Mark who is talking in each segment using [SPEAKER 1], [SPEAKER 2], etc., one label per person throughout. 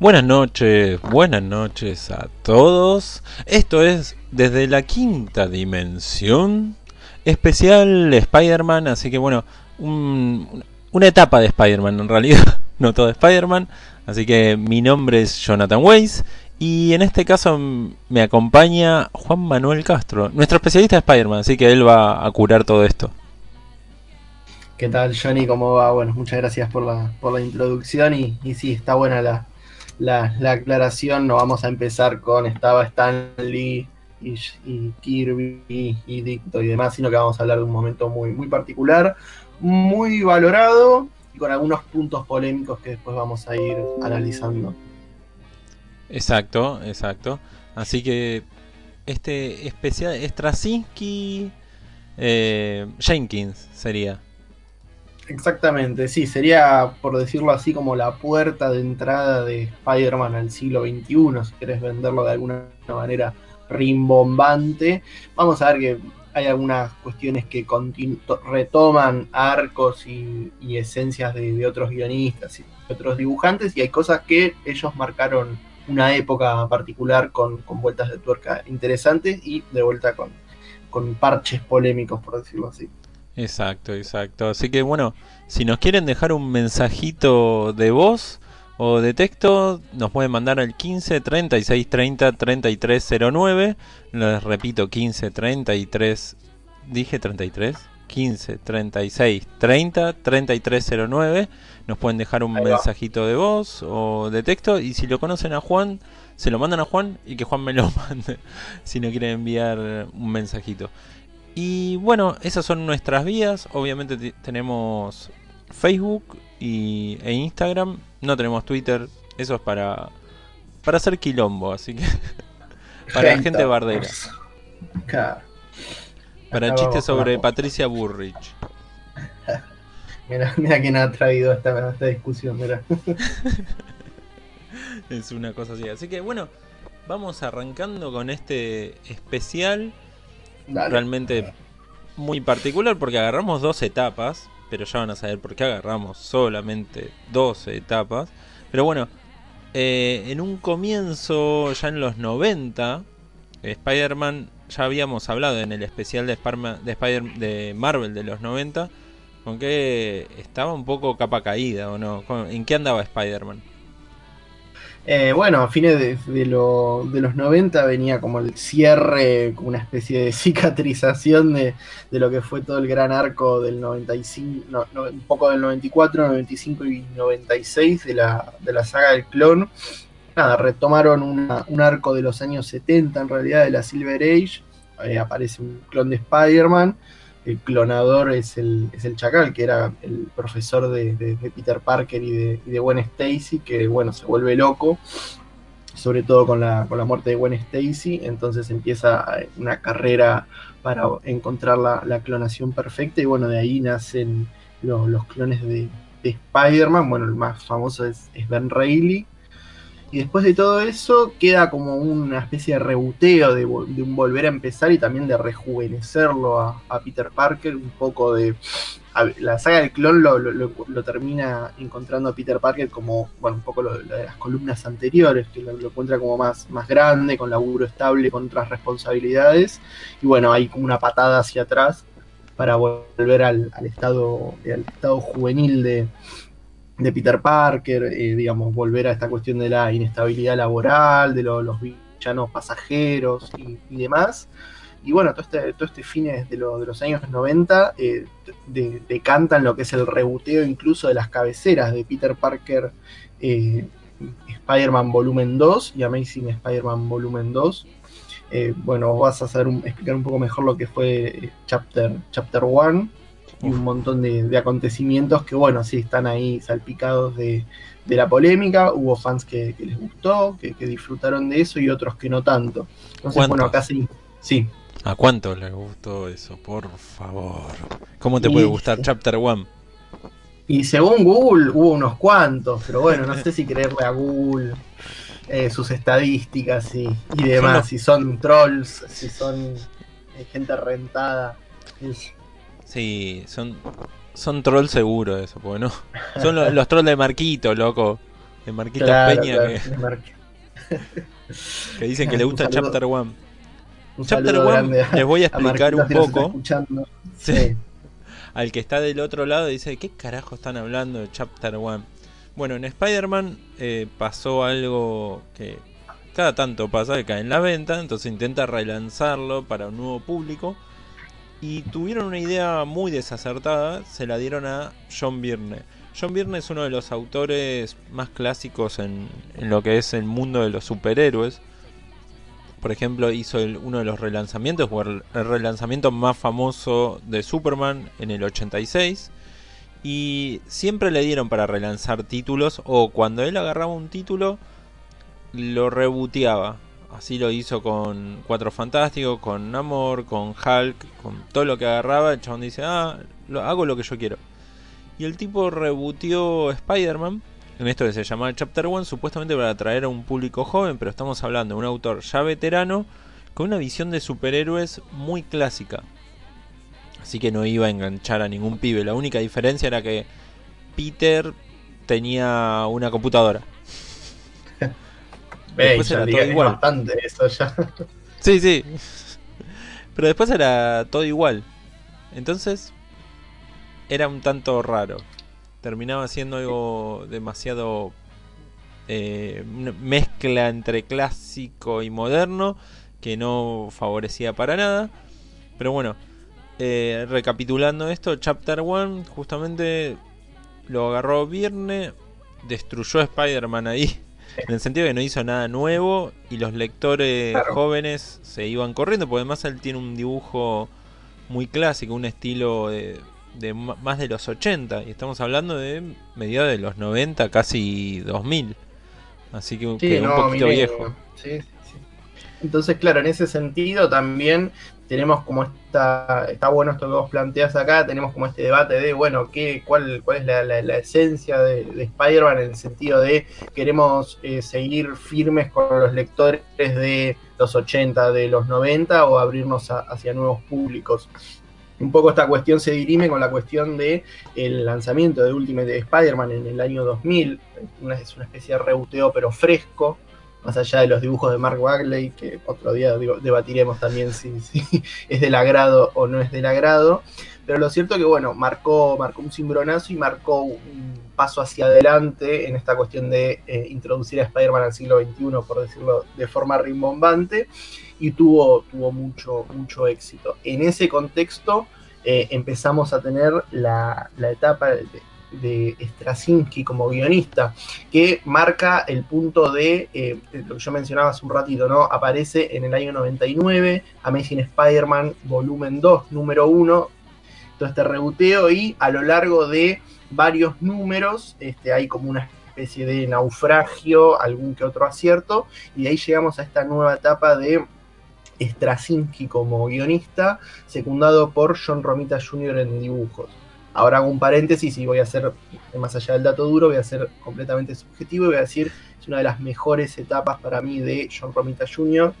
[SPEAKER 1] Buenas noches, buenas noches a todos. Esto es desde la quinta dimensión, especial Spider-Man, así que bueno, un- una etapa de Spider-Man en realidad, no todo Spider-Man. Así que mi nombre es Jonathan Weiss y en este caso me acompaña Juan Manuel Castro, nuestro especialista de Spider-Man, así que él va a curar todo esto.
[SPEAKER 2] ¿Qué tal, Johnny? ¿Cómo va? Bueno, muchas gracias por la, introducción y sí, está buena la, la, la aclaración. No vamos a empezar con estaba Stan Lee y, Kirby y, y Dicto y demás, sino que vamos a hablar de un momento muy, muy particular, muy valorado y con algunos puntos polémicos que después vamos a ir analizando.
[SPEAKER 1] Exacto, exacto. Así que este especial Straczynski eh, Jenkins sería.
[SPEAKER 2] Exactamente, sí, sería, por decirlo así, como la puerta de entrada de Spider-Man al siglo XXI, si querés venderlo de alguna manera rimbombante. Vamos a ver que hay algunas cuestiones que retoman arcos y, esencias de, otros guionistas y otros dibujantes, y hay cosas que ellos marcaron una época particular con, con vueltas de tuerca interesantes y de vuelta con parches polémicos, por decirlo así.
[SPEAKER 1] Exacto, exacto. Así que bueno, si nos quieren dejar un mensajito de voz o de texto, nos pueden mandar al 15 36 30 33 09. Les repito, 15 33. ¿Dije 33? 15 36 30 33 09. Nos pueden dejar un mensajito de voz o de texto. Y si lo conocen a Juan, se lo mandan a Juan y que Juan me lo mande. si no quieren enviar un mensajito. Y bueno, esas son nuestras vías. Obviamente te- tenemos Facebook y, e Instagram. No tenemos Twitter. Eso es para, para hacer quilombo. Así que para la gente bardera.
[SPEAKER 2] Claro.
[SPEAKER 1] Para chistes sobre Patricia Burrich.
[SPEAKER 2] Mira, mira quién ha traído esta, esta discusión, mira.
[SPEAKER 1] Es una cosa así. Así que bueno, vamos arrancando con este especial. Realmente muy particular porque agarramos dos etapas, pero ya van a saber por qué agarramos solamente dos etapas. Pero bueno, eh, en un comienzo, ya en los 90, Spider-Man, ya habíamos hablado en el especial de, Sparma- de, Spider de Marvel de los 90, con que estaba un poco capa caída, ¿o no? ¿Con- ¿En qué andaba Spider-Man?
[SPEAKER 2] Eh, bueno, a fines de, de lo- de los 90 venía como el cierre, como una especie de cicatrización de, lo que fue todo el gran arco del 95, no, no, un poco del 94, 95 y 96 de la, de la saga del clon. Nada, retomaron un arco de los años 70 en realidad de la Silver Age. Eh, aparece un clon de Spider-Man. El clonador es el, es el Chacal, que era el profesor de, Peter Parker y de, y de Gwen Stacy, que bueno, se vuelve loco, sobre todo con la, con la muerte de Gwen Stacy, entonces empieza eh, una carrera para encontrar la, clonación perfecta y bueno, de ahí nacen lo- los clones de, de Spider-Man, bueno, el más famoso es, es Ben Reilly. Y después de todo eso queda como una especie de rebuteo, de, un volver a empezar y también de rejuvenecerlo a, Peter Parker, un poco de... la saga del clon lo, termina encontrando a Peter Parker como, bueno, un poco lo, de las columnas anteriores, que lo, lo encuentra como más, más grande, con laburo estable, con otras responsabilidades. Y bueno, hay como una patada hacia atrás para volver al, al estado, al estado juvenil de, de Peter Parker, eh, digamos, volver a esta cuestión de la inestabilidad laboral, de lo- los villanos pasajeros y, demás. Y bueno, todo este, todo este fines de, de los años 90 eh, de- decantan lo que es el rebuteo incluso de las cabeceras de Peter Parker, eh, Spider-Man Volumen 2 y Amazing Spider-Man Volumen 2. Eh, bueno, vas a saber un- explicar un poco mejor lo que fue chapter 1 y un montón de, de acontecimientos que, bueno, sí, están ahí salpicados de, de la polémica. Hubo fans que, que les gustó, que, que disfrutaron de eso y otros que no tanto. Entonces, bueno, acá sí. Sí,
[SPEAKER 1] ¿A cuánto les gustó eso? Por favor. ¿Cómo te puede
[SPEAKER 2] Y-
[SPEAKER 1] gustar Chapter 1?
[SPEAKER 2] Y según Google hubo unos cuantos, pero bueno, no sé si creerle a Google eh, sus estadísticas y, y demás,
[SPEAKER 1] no-
[SPEAKER 2] si son trolls, si son eh, gente rentada. Es-
[SPEAKER 1] Sí, son, son trolls seguros eso, porque no. Son los, los trolls de Marquito, loco. De Marquito
[SPEAKER 2] Claro,
[SPEAKER 1] Peña
[SPEAKER 2] claro,
[SPEAKER 1] que,
[SPEAKER 2] de Mar-
[SPEAKER 1] que dicen que le gusta
[SPEAKER 2] saludo.
[SPEAKER 1] Chapter One. Chapter One,
[SPEAKER 2] a-
[SPEAKER 1] les voy a explicar un poco. Sí. Al que está del otro lado dice, ¿qué carajo están hablando de Chapter One? Bueno, en Spider-Man eh, pasó algo que cada tanto pasa, que cae en la venta, entonces intenta relanzarlo para un nuevo público. Y tuvieron una idea muy desacertada, se la dieron a John Byrne. John Byrne es uno de los autores más clásicos en, lo que es el mundo de los superhéroes. Por ejemplo, hizo uno de los relanzamientos, o el, el relanzamiento más famoso de Superman en el 86. Y siempre le dieron para relanzar títulos, o cuando él agarraba un título, lo reboteaba. Así lo hizo con Cuatro Fantásticos, con Namor, con Hulk, con todo lo que agarraba. El chabón dice, ah, lo, hago lo que yo quiero. Y el tipo rebooteó Spider-Man en esto que se llamaba Chapter One, supuestamente para atraer a un público joven, pero estamos hablando de un autor ya veterano con una visión de superhéroes muy clásica. Así que no iba a enganchar a ningún pibe. La única diferencia era que Peter tenía una computadora. Después era todo igual.
[SPEAKER 2] bastante eso ya.
[SPEAKER 1] Sí, sí. Pero después era todo igual. Entonces era un tanto raro. Terminaba siendo algo demasiado eh, mezcla entre clásico y moderno que no favorecía para nada. Pero bueno, eh, recapitulando esto, Chapter 1 justamente lo agarró Virne, destruyó a Spider-Man ahí. En el sentido de que no hizo nada nuevo y los lectores
[SPEAKER 2] Claro.
[SPEAKER 1] jóvenes se iban corriendo, porque además él tiene un dibujo muy clásico, un estilo de, de más de los 80, y estamos hablando de mediados de los 90, casi 2000. Así que, que un poquito
[SPEAKER 2] milenio.
[SPEAKER 1] viejo.
[SPEAKER 2] Sí, sí. Entonces, claro, en ese sentido también tenemos como esta, está bueno esto que vos planteas acá, tenemos como este debate de, bueno, ¿qué, cuál, cuál es la, esencia de, de Spider-Man en el sentido de queremos eh, seguir firmes con los lectores de los 80, de los 90 o abrirnos a- hacia nuevos públicos? Un poco esta cuestión se dirime con la cuestión de lanzamiento de Ultimate Spider-Man en el año 2000, una, es una especie de rebuteo pero fresco, más allá de los dibujos de Mark Bagley, que otro día debatiremos también si, es del agrado o no es del agrado. Pero lo cierto que, bueno, marcó, marcó un cimbronazo y marcó un paso hacia adelante en esta cuestión de eh, introducir a Spider-Man al siglo XXI, por decirlo de forma rimbombante, y tuvo, tuvo mucho, mucho éxito. En ese contexto eh, empezamos a tener la, la etapa de Straczynski como guionista, que marca el punto de eh, lo que yo mencionaba hace un ratito, ¿no? Aparece en el año 99, Amazing Spider-Man volumen 2, número 1, todo este rebuteo y a lo largo de varios números este, hay como una especie de naufragio, algún que otro acierto, y de ahí llegamos a esta nueva etapa de Straczynski como guionista, secundado por John Romita Jr. en dibujos. Ahora hago un paréntesis y voy a hacer, más allá del dato duro, voy a ser completamente subjetivo y voy a decir, es una de las mejores etapas para mí de John Romita Jr.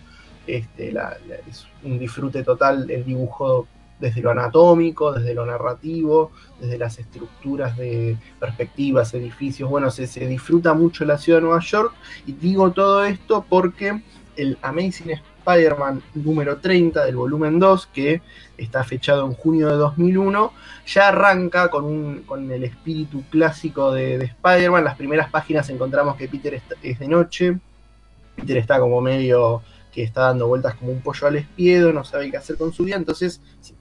[SPEAKER 2] Este, la- es un disfrute total el dibujo desde lo anatómico, desde lo narrativo, desde las estructuras de perspectivas, edificios. Bueno, se, se disfruta mucho la ciudad de Nueva York y digo todo esto porque el Amazing Spider-Man número 30 del volumen 2, que está fechado en junio de 2001, ya arranca con, el espíritu clásico de, de Spider-Man. Las primeras páginas encontramos que Peter es de noche, Peter está como medio que está dando vueltas como un pollo al espiedo, no sabe qué hacer con su vida, entonces,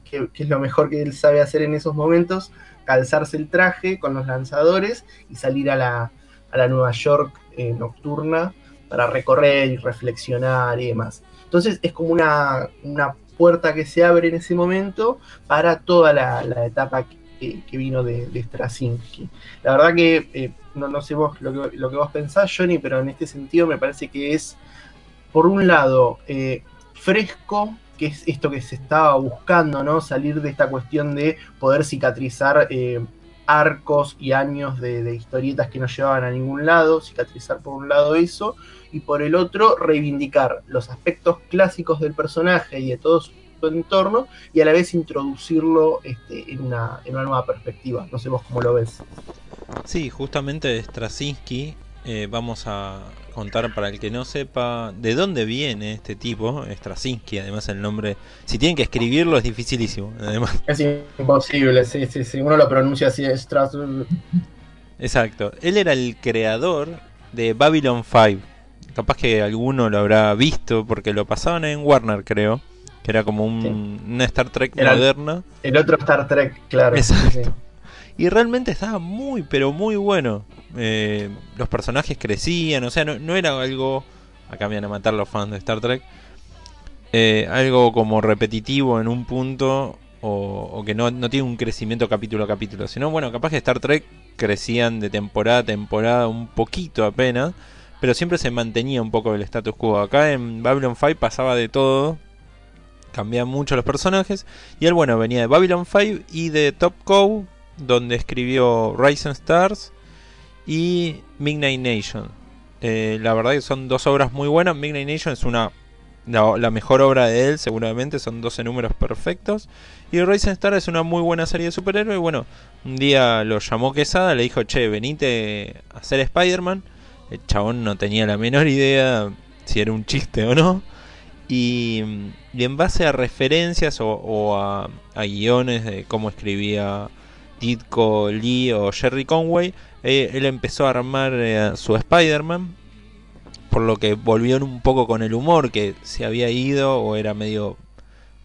[SPEAKER 2] ¿qué, es lo mejor que él sabe hacer en esos momentos? Calzarse el traje con los lanzadores y salir a la, a la Nueva York eh, nocturna para recorrer y reflexionar y demás. Entonces es como una, una puerta que se abre en ese momento para toda la, la etapa que, que vino de, de Straczynski. La verdad que, eh, no, no sé vos lo que, lo que vos pensás, Johnny, pero en este sentido me parece que es, por un lado, eh, fresco, que es esto que se estaba buscando, ¿no? Salir de esta cuestión de poder cicatrizar eh, arcos y años de, de historietas que no llevaban a ningún lado, cicatrizar por un lado eso, y por el otro reivindicar los aspectos clásicos del personaje y de todo su entorno y a la vez introducirlo este, en, una, en una nueva perspectiva. No sé vos cómo lo ves.
[SPEAKER 1] Sí, justamente Straczynski, eh, vamos a contar para el que no sepa de dónde viene este tipo, Straczynski, además el nombre, si tienen que escribirlo es dificilísimo, además.
[SPEAKER 2] Es imposible, sí, sí, sí, uno lo pronuncia así, Stras...
[SPEAKER 1] Exacto, él era el creador de Babylon 5, capaz que alguno lo habrá visto porque lo pasaban en Warner creo, que era como un,
[SPEAKER 2] Sí.
[SPEAKER 1] una Star Trek
[SPEAKER 2] Era
[SPEAKER 1] moderna.
[SPEAKER 2] El otro Star Trek, claro.
[SPEAKER 1] Exacto.
[SPEAKER 2] sí.
[SPEAKER 1] Y realmente estaba muy, pero muy bueno. Eh, los personajes crecían, o sea, no, no era algo. Acá me van a matar los fans de Star Trek. eh, algo como repetitivo en un punto. O, o que no, no tiene un crecimiento capítulo a capítulo. Sino, bueno, capaz que Star Trek crecían de temporada a temporada un poquito apenas. Pero siempre se mantenía un poco el status quo. Acá en Babylon 5 pasaba de todo. Cambiaban mucho los personajes. Y él, bueno, venía de Babylon 5 y de Top Cow, donde escribió Rising Stars y Midnight Nation. Eh, la verdad que son dos obras muy buenas. Midnight Nation es una la, mejor obra de él, seguramente. Son 12 números perfectos. Y Rising Star es una muy buena serie de superhéroes. Y bueno, un día lo llamó Quesada, le dijo, che, venite a ser Spider-Man. El chabón no tenía la menor idea si era un chiste o no. Y, y en base a referencias o, o a, a guiones de cómo escribía Ditko Lee o Jerry Conway, eh, él empezó a armar eh, su Spider-Man. Por lo que volvió un poco con el humor que se había ido o era medio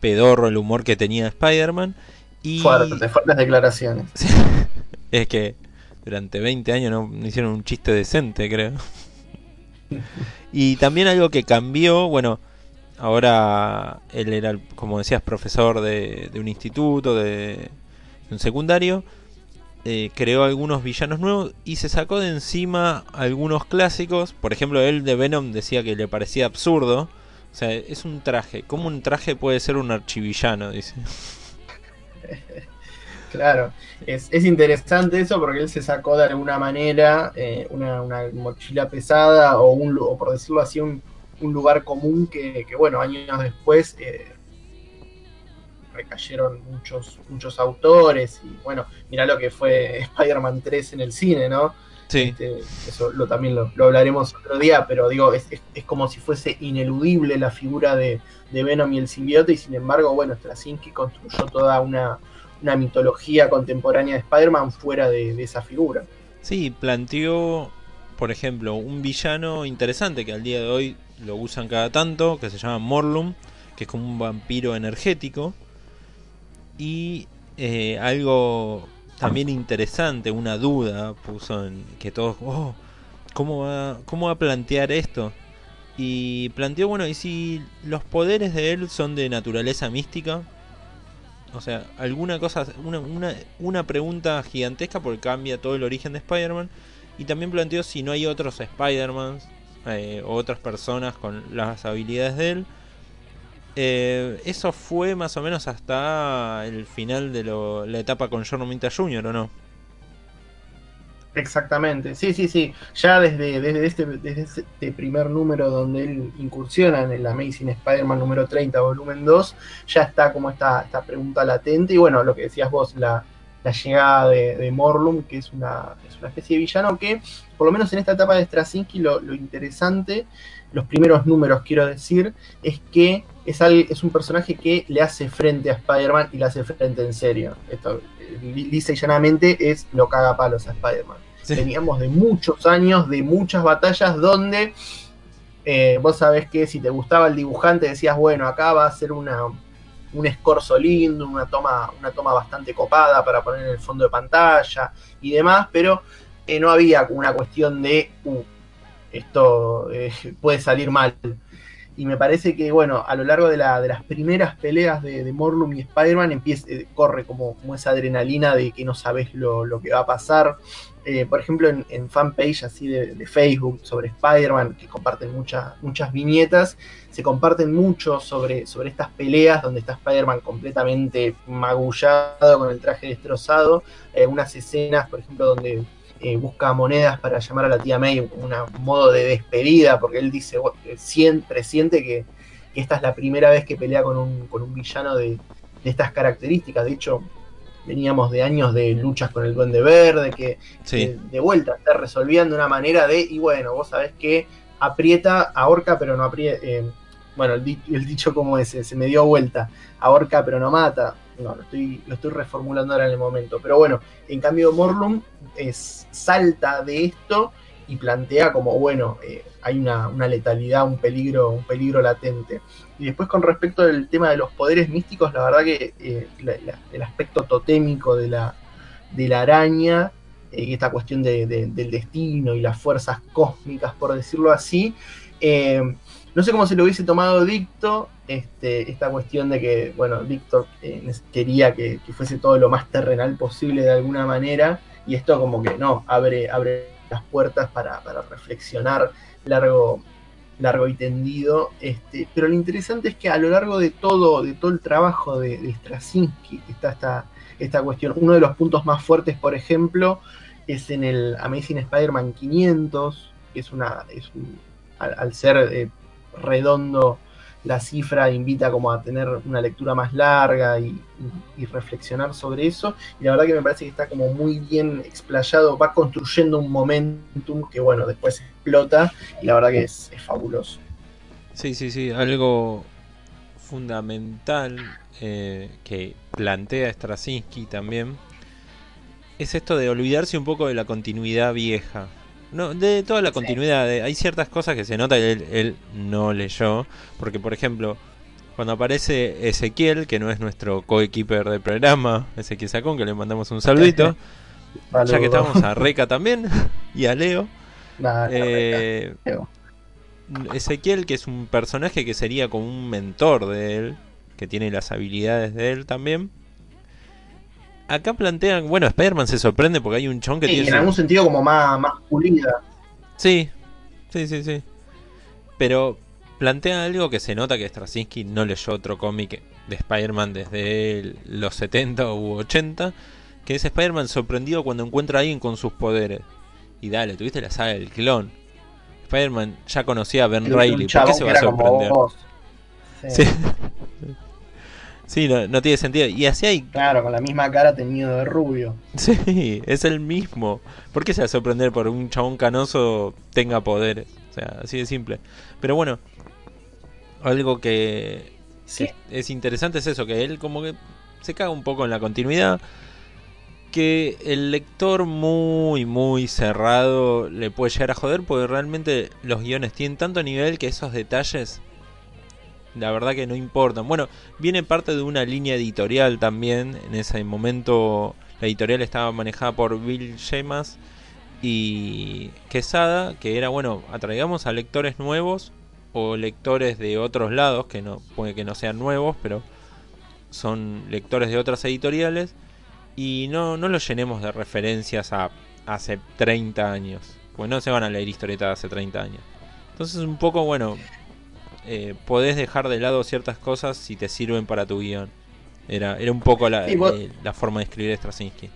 [SPEAKER 1] pedorro el humor que tenía Spider-Man. Y
[SPEAKER 2] Fuertes, fuertes declaraciones.
[SPEAKER 1] Es que durante 20 años no hicieron un chiste decente, creo. y también algo que cambió, bueno, ahora él era, como decías, profesor de, un instituto, de, de un secundario. eh, creó algunos villanos nuevos y se sacó de encima algunos clásicos. Por ejemplo, él de Venom decía que le parecía absurdo. O sea, es un traje. ¿Cómo un traje puede ser un archivillano? Dice.
[SPEAKER 2] Claro, es, es interesante eso porque él se sacó de alguna manera eh, una, una mochila pesada o, un, o por decirlo así, un, un lugar común que, que, bueno, años después eh, recayeron muchos, muchos autores y bueno, mirá lo que fue Spider-Man 3 en el cine, ¿no?
[SPEAKER 1] Sí.
[SPEAKER 2] Este, eso lo, también lo, lo hablaremos otro día, pero digo, es, es- es como si fuese ineludible la figura de, de Venom y el simbiote, y sin embargo, bueno, Straczynski construyó toda una, una mitología contemporánea de Spider-Man fuera de, esa figura.
[SPEAKER 1] Sí, planteó, por ejemplo, un villano interesante que al día de hoy lo usan cada tanto, que se llama Morlum, que es como un vampiro energético. Y eh, algo también interesante, una duda puso en que todos, oh, ¿cómo va, ¿cómo va a plantear esto? Y planteó, bueno, ¿y si los poderes de él son de naturaleza mística? O sea, alguna cosa, una, una, una pregunta gigantesca porque cambia todo el origen de Spider-Man. Y también planteó si no hay otros Spider-Man eh, o otras personas con las habilidades de él. Eh, eso fue más o menos hasta el final de lo- la etapa con John Romita Jr., ¿o no?
[SPEAKER 2] Exactamente, sí, sí, sí. Ya desde, desde, este, desde este primer número donde él incursiona en el Amazing Spider-Man número 30, volumen 2, ya está como esta, esta pregunta latente. Y bueno, lo que decías vos, la, la llegada de, Morlum, que es una, es una especie de villano que, por lo menos en esta etapa de Straczynski, lo, lo interesante, los primeros números quiero decir, es que es, al- es un personaje que le hace frente a Spider-Man y le hace frente en serio. Esto, eh, li- lisa y llanamente, es lo caga palos a Spider-Man.
[SPEAKER 1] Sí.
[SPEAKER 2] Veníamos de muchos años, de muchas batallas donde eh, vos sabés que si te gustaba el dibujante decías, bueno, acá va a ser una, un escorzo lindo, una toma, una toma bastante copada para poner en el fondo de pantalla y demás, pero eh, no había una cuestión de, uh, esto eh, puede salir mal. Y me parece que, bueno, a lo largo de, la, de las primeras peleas de, de Morlum y Spider-Man eh, corre como, como esa adrenalina de que no sabes lo, lo que va a pasar. Eh, por ejemplo, en, fanpage así de, de Facebook sobre Spider-Man, que comparten muchas muchas viñetas, se comparten mucho sobre, sobre estas peleas donde está Spider-Man completamente magullado, con el traje destrozado. Eh, unas escenas, por ejemplo, donde eh, busca monedas para llamar a la tía May, un modo de despedida, porque él dice, eh, siempre siente que, que esta es la primera vez que pelea con un, con un villano de, de estas características. De hecho, veníamos de años de luchas con el Duende Verde, que
[SPEAKER 1] Sí.
[SPEAKER 2] de, de vuelta está resolviendo de una manera de, y bueno, vos sabés que aprieta, ahorca, pero no aprieta. bueno, el, el dicho como ese, se me dio vuelta, ahorca, pero no mata. No, lo estoy, lo estoy reformulando ahora en el momento. Pero bueno, en cambio, Morlun es, salta de esto y plantea como, bueno, eh, hay una, una letalidad, un peligro, un peligro latente. Y después con respecto al tema de los poderes místicos, la verdad que eh, el aspecto totémico de la, de la araña, eh, y esta cuestión de- de- del destino y las fuerzas cósmicas, por decirlo así, eh, no sé cómo se lo hubiese tomado Dicto, este, esta cuestión de que, bueno, Víctor eh, quería que, fuese todo lo más terrenal posible de alguna manera, y esto como que no, abre, abre las puertas para, para reflexionar largo, largo y tendido. Este, pero lo interesante es que a lo largo de todo, de todo el trabajo de, de Straczynski, está esta, esta cuestión, uno de los puntos más fuertes, por ejemplo, es en el Amazing Spider-Man 500, que es una, es al ser eh, redondo la cifra invita como a tener una lectura más larga y, reflexionar sobre eso. Y la verdad que me parece que está como muy bien explayado, va construyendo un momentum que bueno, después explota y la verdad que es, es fabuloso.
[SPEAKER 1] Sí, sí, sí, algo fundamental eh, que plantea Straczynski también es esto de olvidarse un poco de la continuidad vieja. No, de toda la continuidad. de- hay ciertas cosas que se nota que él, él no leyó. Porque, por ejemplo, cuando aparece Ezequiel, que no es nuestro coequiper de programa, Ezequiel Sacón, que le mandamos un saludito, ya que estamos a Reca también y a Leo.
[SPEAKER 2] Nah,
[SPEAKER 1] Eh,
[SPEAKER 2] Leo.
[SPEAKER 1] Ezequiel, que es un personaje que sería como un mentor de él, que tiene las habilidades de él también. Acá plantean, bueno, Spider-Man se sorprende porque hay un chon que
[SPEAKER 2] Sí,
[SPEAKER 1] tiene...
[SPEAKER 2] en
[SPEAKER 1] su-
[SPEAKER 2] algún sentido como más, más pulida.
[SPEAKER 1] Sí, sí, sí, sí. Pero plantea algo que se nota que Straczynski no leyó otro cómic de Spider-Man desde los 70 u 80, que es Spider-Man sorprendido cuando encuentra a alguien con sus poderes. Y dale, tuviste la saga del clon. Spider-Man ya conocía a Ben
[SPEAKER 2] Un
[SPEAKER 1] Reilly, ¿por qué se va a sorprender? Sí. Sí, no, no tiene sentido. Y así hay.
[SPEAKER 2] Claro, con la misma cara teñido de rubio.
[SPEAKER 1] Sí, es el mismo. ¿Por qué se va a sorprender por un chabón canoso tenga poderes? O sea, así de simple. Pero bueno, algo que
[SPEAKER 2] Sí.
[SPEAKER 1] es interesante es eso, que él como que se caga un poco en la continuidad. Que el lector muy, muy cerrado le puede llegar a joder porque realmente los guiones tienen tanto nivel que esos detalles, la verdad que no importan. Bueno, viene parte de una línea editorial también. En ese momento la editorial estaba manejada por Bill Shemas y Quesada, que era, bueno, atraigamos a lectores nuevos o lectores de otros lados, que no puede que no sean nuevos, pero son lectores de otras editoriales y no, no los llenemos de referencias a hace 30 años, pues no se van a leer historietas de hace 30 años. Entonces un poco, bueno, eh, podés dejar de lado ciertas cosas si te sirven para tu guion. Era, era un poco la,
[SPEAKER 2] Sí, vos-
[SPEAKER 1] eh, la forma de escribir Straczynski.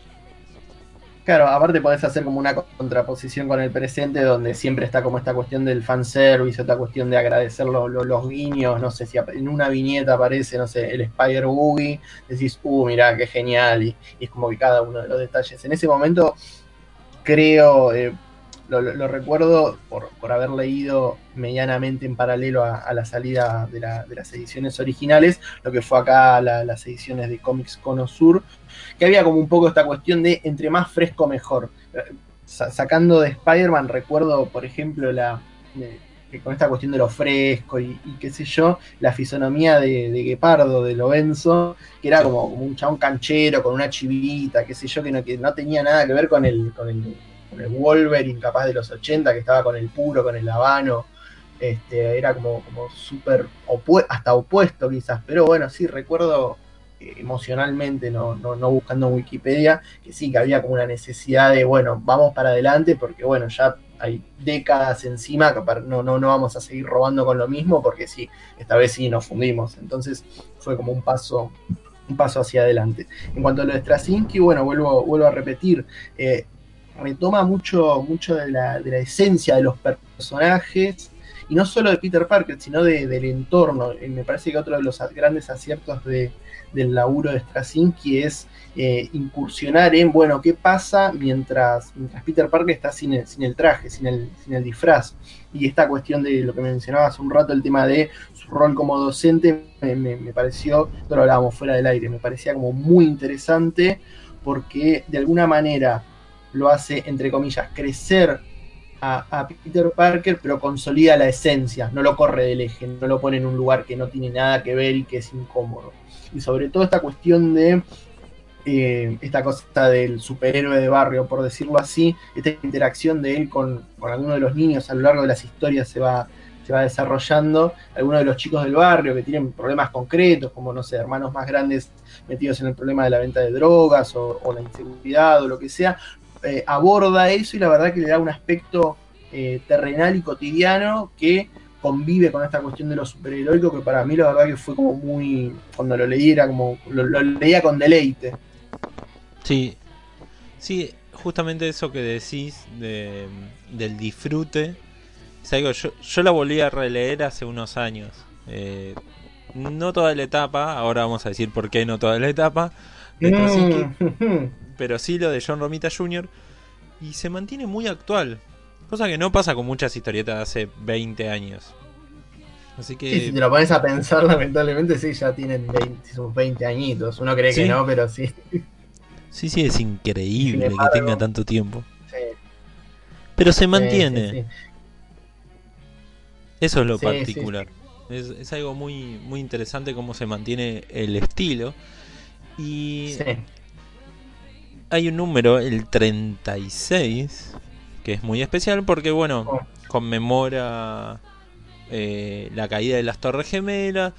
[SPEAKER 2] Claro, aparte podés hacer como una contraposición con el presente donde siempre está como esta cuestión del fanservice, esta cuestión de agradecer lo- lo- los guiños, no sé si en una viñeta aparece, no sé, el Spider Boogie, decís, uh, mirá, qué genial, y, y es como que cada uno de los detalles. En ese momento creo, eh, lo, lo- lo recuerdo por, por haber leído medianamente en paralelo a, a la salida de, la- de las ediciones originales, lo que fue acá la- las ediciones de Comics Cono Sur, que había como un poco esta cuestión de entre más fresco mejor. Eh, sa- sacando de Spider-Man, recuerdo, por ejemplo, la de- que con esta cuestión de lo fresco y, y qué sé yo, la fisonomía de, de Guepardo, de Lorenzo, que era como, como un chabón canchero, con una chivita, qué sé yo, que no, que no tenía nada que ver con el, con el, con el Wolverine capaz de los 80, que estaba con el puro, con el habano. Este, era como, como súper hasta opuesto quizás, pero bueno, sí, recuerdo eh, emocionalmente, no, no, no buscando Wikipedia, que sí, que había como una necesidad de, bueno, vamos para adelante porque, bueno, ya hay décadas encima, que no, no, no vamos a seguir robando con lo mismo porque sí, esta vez sí nos fundimos. Entonces fue como un paso, un paso hacia adelante. En cuanto a lo de Straczynski, bueno, vuelvo, vuelvo a repetir, eh, retoma mucho, mucho de la, de la esencia de los personajes y no solo de Peter Parker, sino de, del entorno. Y me parece que otro de los grandes aciertos de, del laburo de Straczynski es eh, incursionar en, bueno, qué pasa mientras, mientras Peter Parker está sin el, sin el traje, sin el, sin el disfraz. Y esta cuestión de lo que me mencionaba hace un rato, el tema de su rol como docente, me, me, me pareció, lo hablábamos fuera del aire, me parecía como muy interesante porque de alguna manera lo hace, entre comillas, crecer a, Peter Parker, pero consolida la esencia, no lo corre del eje, no lo pone en un lugar que no tiene nada que ver y que es incómodo. Y sobre todo esta cuestión de eh, esta cosa del superhéroe de barrio, por decirlo así, esta interacción de él con, alguno de los niños a lo largo de las historias se va, se va desarrollando, algunos de los chicos del barrio que tienen problemas concretos, como no sé, hermanos más grandes metidos en el problema de la venta de drogas o la inseguridad o lo que sea, eh, aborda eso y la verdad que le da un aspecto eh, terrenal y cotidiano que convive con esta cuestión de lo superheroico que para mí la verdad que fue como muy cuando lo leí era como lo, leía con deleite.
[SPEAKER 1] Sí. Sí justamente eso que decís de, del disfrute. Es algo yo, yo la volví a releer hace unos años. Eh, no toda la etapa ahora vamos a decir por qué no toda la etapa de mm. pero sí lo de John Romita Jr. Y se mantiene muy actual. Cosa que no pasa con muchas historietas de hace 20 años. Así que.
[SPEAKER 2] Sí, si te lo pones a pensar, lamentablemente sí, ya tienen 20, sus 20 añitos. Uno cree ¿Sí? que no, pero sí.
[SPEAKER 1] Sí, sí, es increíble embargo, que tenga tanto tiempo. Sí. Pero se mantiene. Sí, Eso es lo particular. Es, es, algo muy, muy interesante cómo se mantiene el estilo. Y hay un número, el 36, que es muy especial porque, bueno, oh. conmemora eh, la caída de las Torres Gemelas.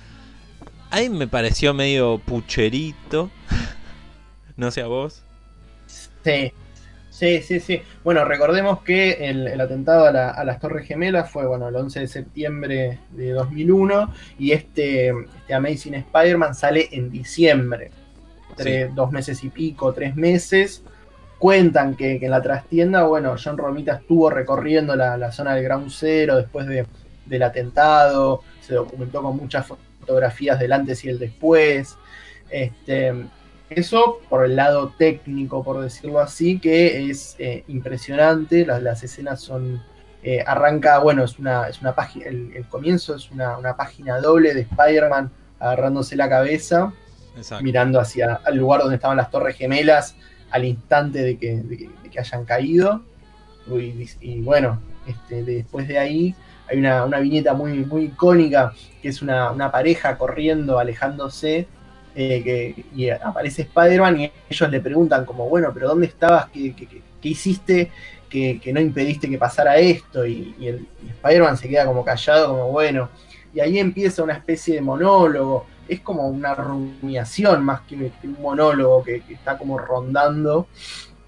[SPEAKER 1] Ahí me pareció medio pucherito. no sé a vos.
[SPEAKER 2] Sí, sí, sí, sí. Bueno, recordemos que el, el atentado a, la, a, las Torres Gemelas fue, bueno, el 11 de septiembre de 2001 y este, este Amazing Spider-Man sale en diciembre sí. dos meses y pico, tres meses. Cuentan que, que, en la trastienda, bueno, John Romita estuvo recorriendo la, la zona del Ground Zero después de, del atentado, se documentó con muchas fotografías del antes y el después. Este, eso por el lado técnico, por decirlo así, que es eh, impresionante. Las, las, escenas son. Eh, arranca, bueno, es una, es una página. El, el comienzo es una, una página doble de Spider-Man agarrándose la cabeza Mirando hacia el lugar donde estaban las torres gemelas al instante de que, hayan caído. Y, y bueno, este, después de ahí hay una, una, viñeta muy, muy icónica que es una, una pareja corriendo, alejándose. Eh, que, y aparece Spider-Man y ellos le preguntan como, bueno, pero ¿dónde estabas? ¿Qué, qué, qué hiciste? Que, que, no impediste que pasara esto y, y el Spider-Man se queda como callado, como bueno, y ahí empieza una especie de monólogo es como una rumiación más que, un monólogo que, que, está como rondando.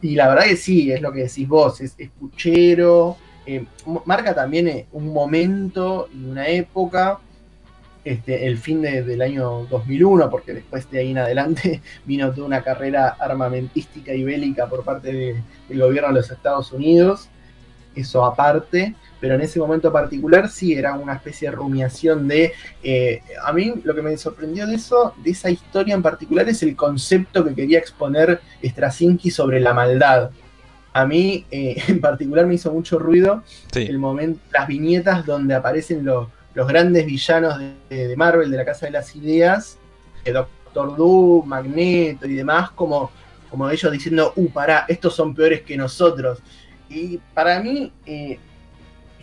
[SPEAKER 2] Y la verdad que sí, es lo que decís vos, es, es puchero, eh, marca también eh, un momento y una época, este, el fin de, del año 2001, porque después de ahí en adelante vino toda una carrera armamentística y bélica por parte de, del gobierno de los Estados Unidos, eso aparte, pero en ese momento particular sí era una especie de rumiación de... Eh, a mí lo que me sorprendió de eso, de esa historia en particular, es el concepto que quería exponer Straczynski sobre la maldad. A mí eh, en particular me hizo mucho ruido sí. el momento, las viñetas donde aparecen los, los grandes villanos de, de, Marvel, de la Casa de las Ideas, eh, Doctor Doom, Magneto y demás, como, como ellos diciendo, uh, pará, estos son peores que nosotros. Y para mí, eh,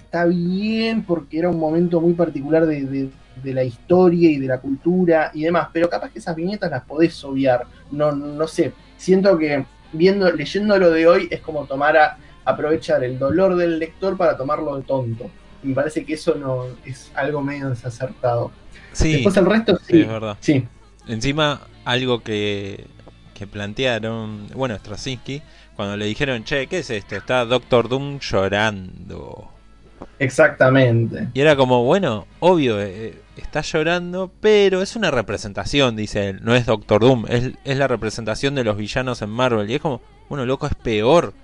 [SPEAKER 2] está bien porque era un momento muy particular de, de, de, la historia y de la cultura y demás, pero capaz que esas viñetas las podés obviar. No, no sé, siento que viendo, leyéndolo de hoy es como tomar a, aprovechar el dolor del lector para tomarlo de tonto. Me parece que eso no es algo medio desacertado.
[SPEAKER 1] Sí,
[SPEAKER 2] Después el resto sí.
[SPEAKER 1] sí es verdad.
[SPEAKER 2] Sí.
[SPEAKER 1] Encima, algo que, que plantearon, bueno, Straczynski, cuando le dijeron, che, ¿qué es esto? Está Doctor Doom llorando.
[SPEAKER 2] Exactamente.
[SPEAKER 1] Y era como, bueno, obvio, eh, está llorando, pero es una representación, dice él. No es Doctor Doom, es, es, la representación de los villanos en Marvel. Y es como, bueno, loco, es peor.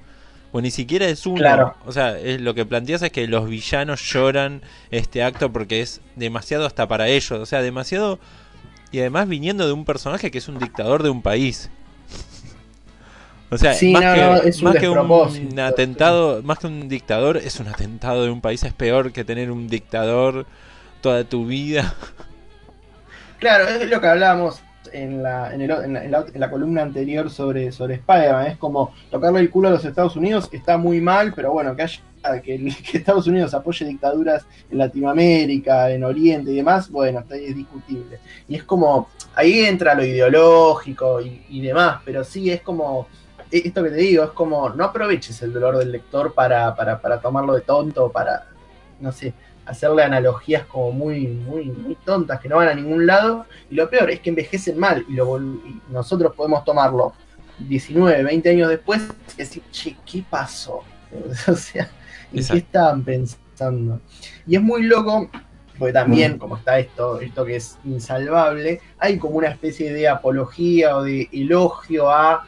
[SPEAKER 1] o ni siquiera es uno.
[SPEAKER 2] Claro.
[SPEAKER 1] O sea, es, lo que planteas es que los villanos lloran este acto porque es demasiado hasta para ellos. O sea, demasiado. Y además viniendo de un personaje que es un dictador de un país. O sea,
[SPEAKER 2] Sí,
[SPEAKER 1] más,
[SPEAKER 2] no,
[SPEAKER 1] que,
[SPEAKER 2] no, es un
[SPEAKER 1] que atentado, más que un dictador, es un atentado de un país. Es peor que tener un dictador toda tu vida.
[SPEAKER 2] Claro, es lo que hablábamos en la, en el- en la, en la- en la columna anterior sobre, sobre Spider-Man. Es como tocarle el culo a los Estados Unidos está muy mal, pero bueno, que haya que, Estados Unidos apoye dictaduras en Latinoamérica, en Oriente y demás, bueno, ahí es discutible. Y es como, ahí entra lo ideológico y, y demás, pero sí es como, esto que te digo, es como, no aproveches el dolor del lector para, para, para tomarlo de tonto, para, no sé, hacerle analogías como muy, muy, muy tontas que no van a ningún lado. Y lo peor es que envejecen mal y, lo, y nosotros podemos tomarlo 19, 20 años después y decir, che, ¿qué pasó? o sea, ¿en
[SPEAKER 1] Exacto.
[SPEAKER 2] qué estaban pensando? Y es muy loco, porque también, como está esto, esto que es insalvable, hay como una especie de apología o de elogio a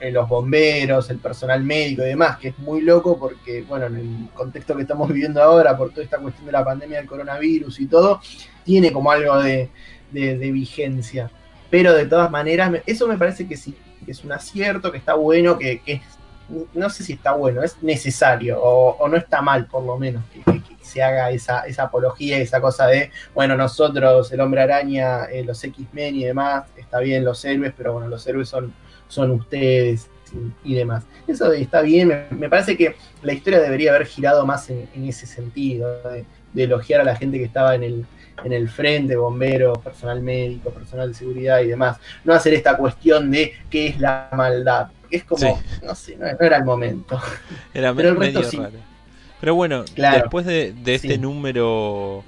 [SPEAKER 2] eh, los bomberos, el personal médico y demás, que es muy loco porque, bueno, en el contexto que estamos viviendo ahora, por toda esta cuestión de la pandemia del coronavirus y todo, tiene como algo de, vigencia. Pero de todas maneras, eso me parece que sí, que es un acierto, que está bueno, que, que no sé si está bueno, es necesario, o, o no está mal por lo menos, que se haga esa, esa apología, esa cosa de, bueno, nosotros, el hombre araña, eh, los X-Men y demás, está bien los héroes, pero bueno, los héroes son, son ustedes y, y demás. Eso está bien, me, me parece que la historia debería haber girado más en, en ese sentido, de, de elogiar a la gente que estaba en el, en el frente, bomberos, personal médico, personal de seguridad y demás. No hacer esta cuestión de qué es la maldad. Es como,
[SPEAKER 1] Sí.
[SPEAKER 2] no sé, no, no era el momento.
[SPEAKER 1] Era
[SPEAKER 2] Pero el resto
[SPEAKER 1] medio
[SPEAKER 2] sí.
[SPEAKER 1] raro. Pero bueno,
[SPEAKER 2] Claro.
[SPEAKER 1] después de, de este
[SPEAKER 2] Sí.
[SPEAKER 1] número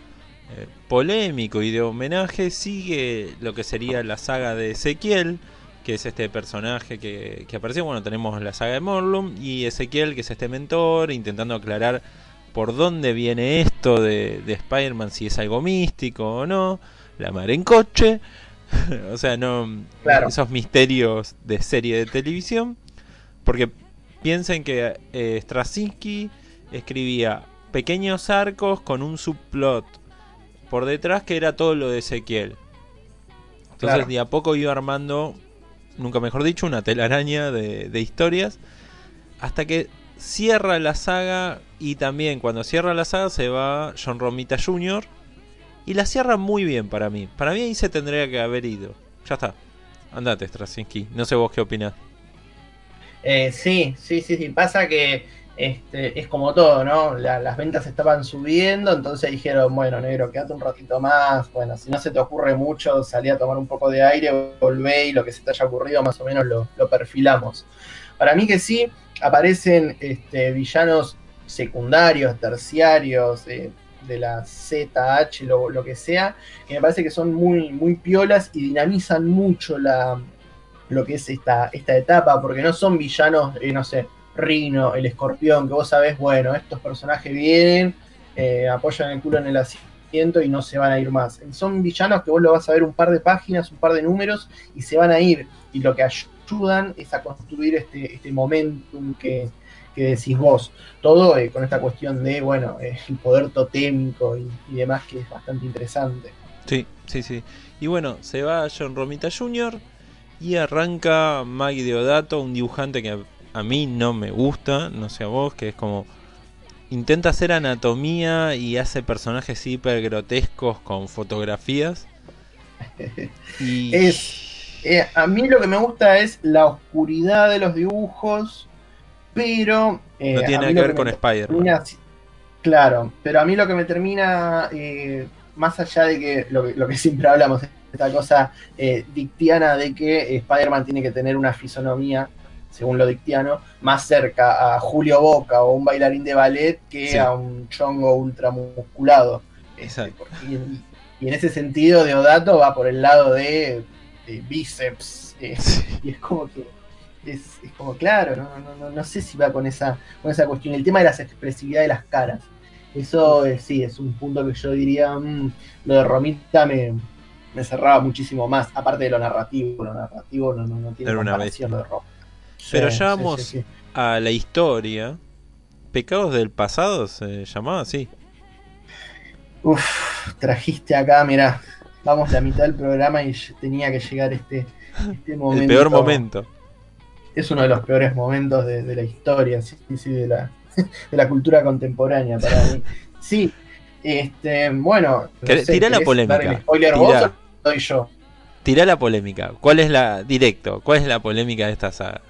[SPEAKER 1] eh, polémico y de homenaje, sigue lo que sería la saga de Ezequiel, que es este personaje que, que apareció. Bueno, tenemos la saga de Morlum y Ezequiel, que es este mentor, intentando aclarar por dónde viene esto de, de Spider-Man, si es algo místico o no. La madre en coche. o sea, no.
[SPEAKER 2] Claro.
[SPEAKER 1] Esos misterios de serie de televisión. Porque piensen que eh, Straczynski escribía pequeños arcos con un subplot por detrás que era todo lo de Ezequiel. Entonces
[SPEAKER 2] Claro.
[SPEAKER 1] de a poco iba armando, nunca mejor dicho, una telaraña de, de historias. Hasta que cierra la saga y también cuando cierra la saga se va John Romita Jr. Y la cierra muy bien para mí. Para mí ahí se tendría que haber ido. Ya está. Andate, Straczynski. No sé vos qué opinás.
[SPEAKER 2] Eh, sí, sí, sí, sí. Pasa que este, es como todo, ¿no? La- las ventas estaban subiendo, entonces dijeron, bueno, negro, quédate un ratito más. Bueno, si no se te ocurre mucho, salí a tomar un poco de aire, volvé y lo que se te haya ocurrido más o menos lo, lo perfilamos. Para mí que sí, aparecen este, villanos secundarios, terciarios, eh, de la ZH, lo, lo que sea, que me parece que son muy, muy piolas y dinamizan mucho la, lo que es esta, esta etapa, porque no son villanos, eh, no sé, Rino, el escorpión, que vos sabés, bueno, estos personajes vienen, eh, apoyan el culo en el asiento y no se van a ir más. Son villanos que vos lo vas a ver un par de páginas, un par de números y se van a ir. Y lo que ayudan es a construir este, este momentum que, que decís vos. Todo eh, con esta cuestión de, bueno, eh, el poder totémico y, y demás, que es bastante interesante.
[SPEAKER 1] Sí, sí, sí. Y bueno, se va John Romita Jr. y arranca Maggie Deodato, un dibujante que a, mí no me gusta, no sé a vos, que es como intenta hacer anatomía y hace personajes hiper grotescos con fotografías. Y
[SPEAKER 2] Es- Eh, a mí lo que me gusta es la oscuridad de los dibujos, pero... eh,
[SPEAKER 1] no tiene nada que ver con Spider-Man.
[SPEAKER 2] Claro, pero a mí lo que me termina, eh, más allá de que lo, que lo que siempre hablamos, esta cosa eh, dictiana de que Spider-Man tiene que tener una fisonomía, según lo dictiano, más cerca a Julio Boca o un bailarín de ballet que
[SPEAKER 1] Sí.
[SPEAKER 2] a un chongo ultramusculado. Este,
[SPEAKER 1] Exacto.
[SPEAKER 2] porque- y, y en ese sentido, Deodato va por el lado de, de bíceps, eh,
[SPEAKER 1] Sí.
[SPEAKER 2] y es como que es, es como claro, no, no, no, no sé si va con esa, con esa cuestión. El tema de las expresividad de las caras. Eso eh, sí, es un punto que yo diría, mm, lo de Romita me, me cerraba muchísimo más, aparte de lo narrativo, lo narrativo no, no, no tiene
[SPEAKER 1] una
[SPEAKER 2] comparación lo de Roma.
[SPEAKER 1] Pero ya vamos a la historia. Pecados del pasado se llamaba así.
[SPEAKER 2] Uf, trajiste acá, mirá. Vamos la mitad del programa y tenía que llegar este, este momento.
[SPEAKER 1] El peor momento.
[SPEAKER 2] Es uno de los peores momentos de, de la historia, sí, sí, de la, de la cultura contemporánea para mí. Sí, este, bueno. no
[SPEAKER 1] tirá la
[SPEAKER 2] ¿querés
[SPEAKER 1] polémica,
[SPEAKER 2] spoiler
[SPEAKER 1] tirá.
[SPEAKER 2] vos doy yo?
[SPEAKER 1] Tirá la polémica. ¿Cuál es la. Directo, ¿cuál es la polémica de esta saga?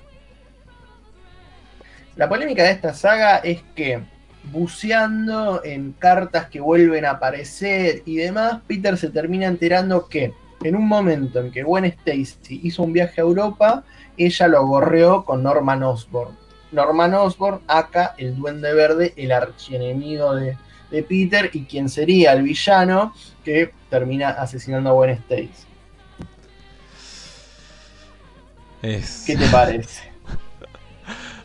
[SPEAKER 2] La polémica de esta saga es que buceando en cartas que vuelven a aparecer y demás, Peter se termina enterando que en un momento en que Gwen Stacy hizo un viaje a Europa, ella lo gorreó con Norman Osborn. Norman Osborn, acá el Duende Verde, el archienemigo de, de Peter y quien sería el villano que termina asesinando a Gwen Stacy.
[SPEAKER 1] Es...
[SPEAKER 2] ¿Qué te parece?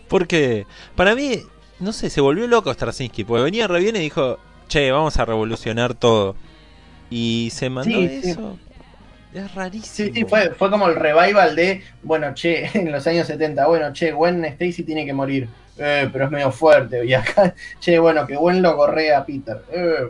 [SPEAKER 1] Porque para mí, no sé, se volvió loco Straczynski. Porque venía re bien y dijo, che, vamos a revolucionar todo. Y se mandó
[SPEAKER 2] Sí, sí.
[SPEAKER 1] eso. Es rarísimo.
[SPEAKER 2] Sí, sí, fue, fue como el revival de, bueno, che, en los años 70, bueno, che, Gwen Stacy tiene que morir, eh, pero es medio fuerte. Y acá, che, bueno, que Gwen lo correa a Peter. Eh,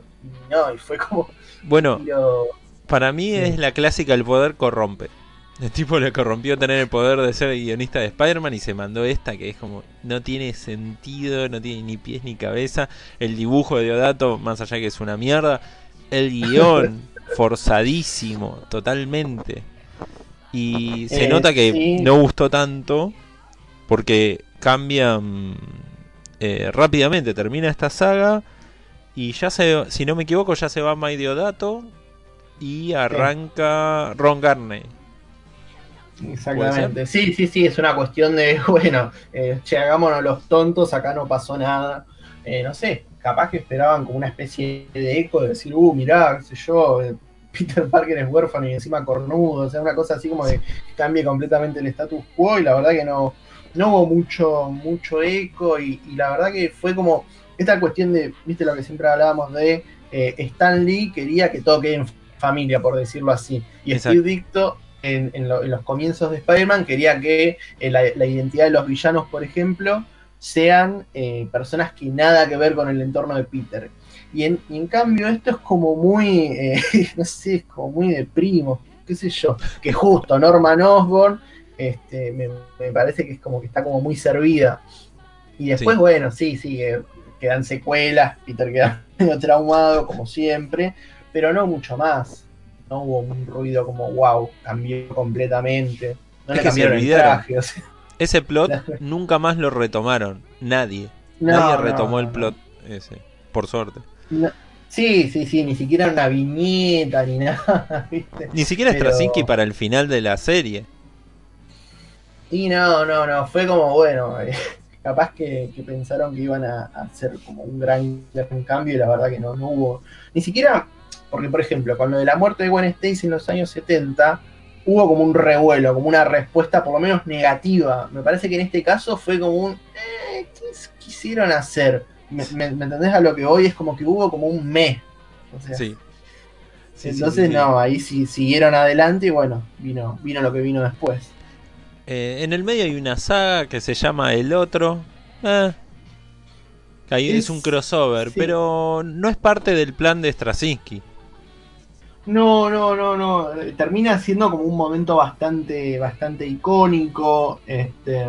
[SPEAKER 2] no, y fue como
[SPEAKER 1] Bueno, para mí es la clásica, el poder corrompe. El tipo le corrompió tener el poder de ser guionista de Spider-Man y se mandó esta que es como, no tiene sentido, no tiene ni pies ni cabeza. El dibujo de Diodato, más allá que es una mierda. El guion, forzadísimo, totalmente. Y se
[SPEAKER 2] Eh,
[SPEAKER 1] nota que
[SPEAKER 2] sí.
[SPEAKER 1] no gustó tanto porque cambian eh, rápidamente. Termina esta saga y ya se, si no me equivoco, ya se va Mike Diodato y arranca Ron Garney.
[SPEAKER 2] Exactamente. Sí, sí, sí, es una cuestión de, bueno, eh, che, hagámonos los tontos, acá no pasó nada. Eh, no sé, capaz que esperaban como una especie de eco de decir, uh, mirá, qué sé yo, eh, Peter Parker es huérfano y encima cornudo, o sea, una cosa así como de que cambie completamente el status quo y la verdad que no, no hubo mucho, mucho eco y, y la verdad que fue como esta cuestión de, viste lo que siempre hablábamos de eh, Stan Lee quería que todo quede en familia, por decirlo así, y
[SPEAKER 1] Exacto.
[SPEAKER 2] Steve Dicto en, en lo- en los comienzos de Spider-Man quería que eh, la, la identidad de los villanos, por ejemplo, sean eh, personas que nada que ver con el entorno de Peter. Y en, y en cambio esto es como muy, eh, no sé, es como muy de primo, qué sé yo, que justo Norman Osborn este, me, me parece que es como que está como muy servida. Y después,
[SPEAKER 1] Sí.
[SPEAKER 2] bueno, sí, sí, quedan secuelas, Peter queda medio traumado, como siempre, pero no mucho más. No hubo un ruido como, wow, cambió completamente. No
[SPEAKER 1] Es
[SPEAKER 2] le
[SPEAKER 1] que se
[SPEAKER 2] cambiaron el
[SPEAKER 1] olvidaron.
[SPEAKER 2] traje, o sea,
[SPEAKER 1] Ese plot nunca más lo retomaron. Nadie.
[SPEAKER 2] no,
[SPEAKER 1] Nadie
[SPEAKER 2] no,
[SPEAKER 1] retomó el plot ese. Por suerte.
[SPEAKER 2] Sí, sí, sí, ni siquiera una viñeta ni nada, ¿viste?
[SPEAKER 1] Ni siquiera
[SPEAKER 2] Pero-
[SPEAKER 1] Straczynski para el final de la serie.
[SPEAKER 2] Y no, no, no, fue como, bueno, eh, capaz que, que pensaron que iban a, a hacer como un gran, gran cambio y la verdad que no, no hubo. Ni siquiera, porque por ejemplo, con lo de la muerte de Gwen Stacy en los años 70, hubo como un revuelo, como una respuesta por lo menos negativa. Me parece que en este caso fue como un, eh, ¿qué quisieron hacer? ¿Me, me- me entendés a lo que hoy? Es como que hubo como un mes. O sea,
[SPEAKER 1] Sí.
[SPEAKER 2] Entonces
[SPEAKER 1] sí, sí.
[SPEAKER 2] no, ahí sí siguieron adelante y bueno, vino, vino lo que vino después.
[SPEAKER 1] Eh, en el medio hay una saga que se llama El Otro. Eh, que ahí es,
[SPEAKER 2] Es-
[SPEAKER 1] un crossover, pero no es parte del plan de Straczynski.
[SPEAKER 2] No, no, no, no. Termina siendo como un momento bastante, bastante icónico. Este,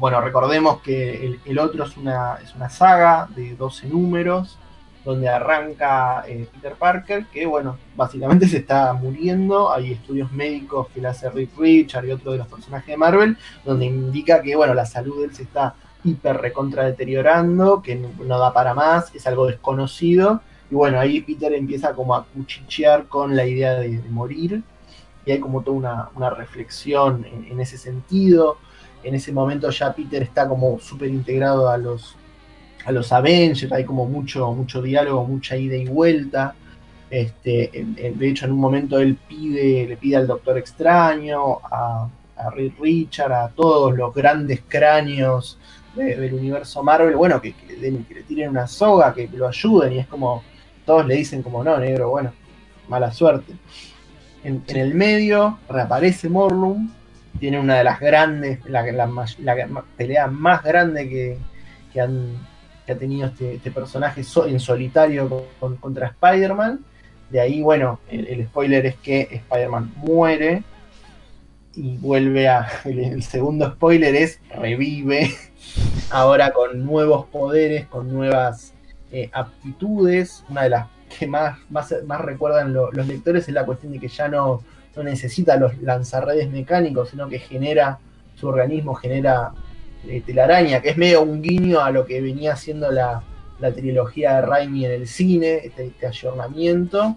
[SPEAKER 2] bueno, recordemos que el, otro es una, es una saga de 12 números, donde arranca eh, Peter Parker, que bueno, básicamente se está muriendo. Hay estudios médicos que le hace Rick Richard y otro de los personajes de Marvel, donde indica que bueno, la salud de él se está hiper recontra deteriorando, que no da para más, es algo desconocido. Y bueno, ahí Peter empieza como a cuchichear con la idea de, morir. Y hay como toda una, una reflexión en, ese sentido. En ese momento ya Peter está como súper integrado a los, a los Avengers, hay como mucho, mucho diálogo, mucha ida y vuelta. Este, de hecho, en un momento él pide, le pide al Doctor Extraño, a, a Richard, a todos los grandes cráneos de- del universo Marvel, bueno, que, le que le tiren una soga, que lo ayuden, y es como, todos le dicen como, no, negro, bueno, mala suerte. En, el medio reaparece Morlun, tiene una de las grandes, la, pelea más grande que, que, han, que ha tenido este, este personaje en solitario contra Spider-Man. De ahí, bueno, el, spoiler es que Spider-Man muere y vuelve a. El, segundo spoiler es revive, ahora con nuevos poderes, con nuevas eh, aptitudes. Una de las que más, más, más recuerdan los lectores es la cuestión de que ya no, no necesita los lanzarredes mecánicos, sino que genera, su organismo genera eh, telaraña, que es medio un guiño a lo que venía haciendo la, trilogía de Raimi en el cine, este, este, ayornamiento.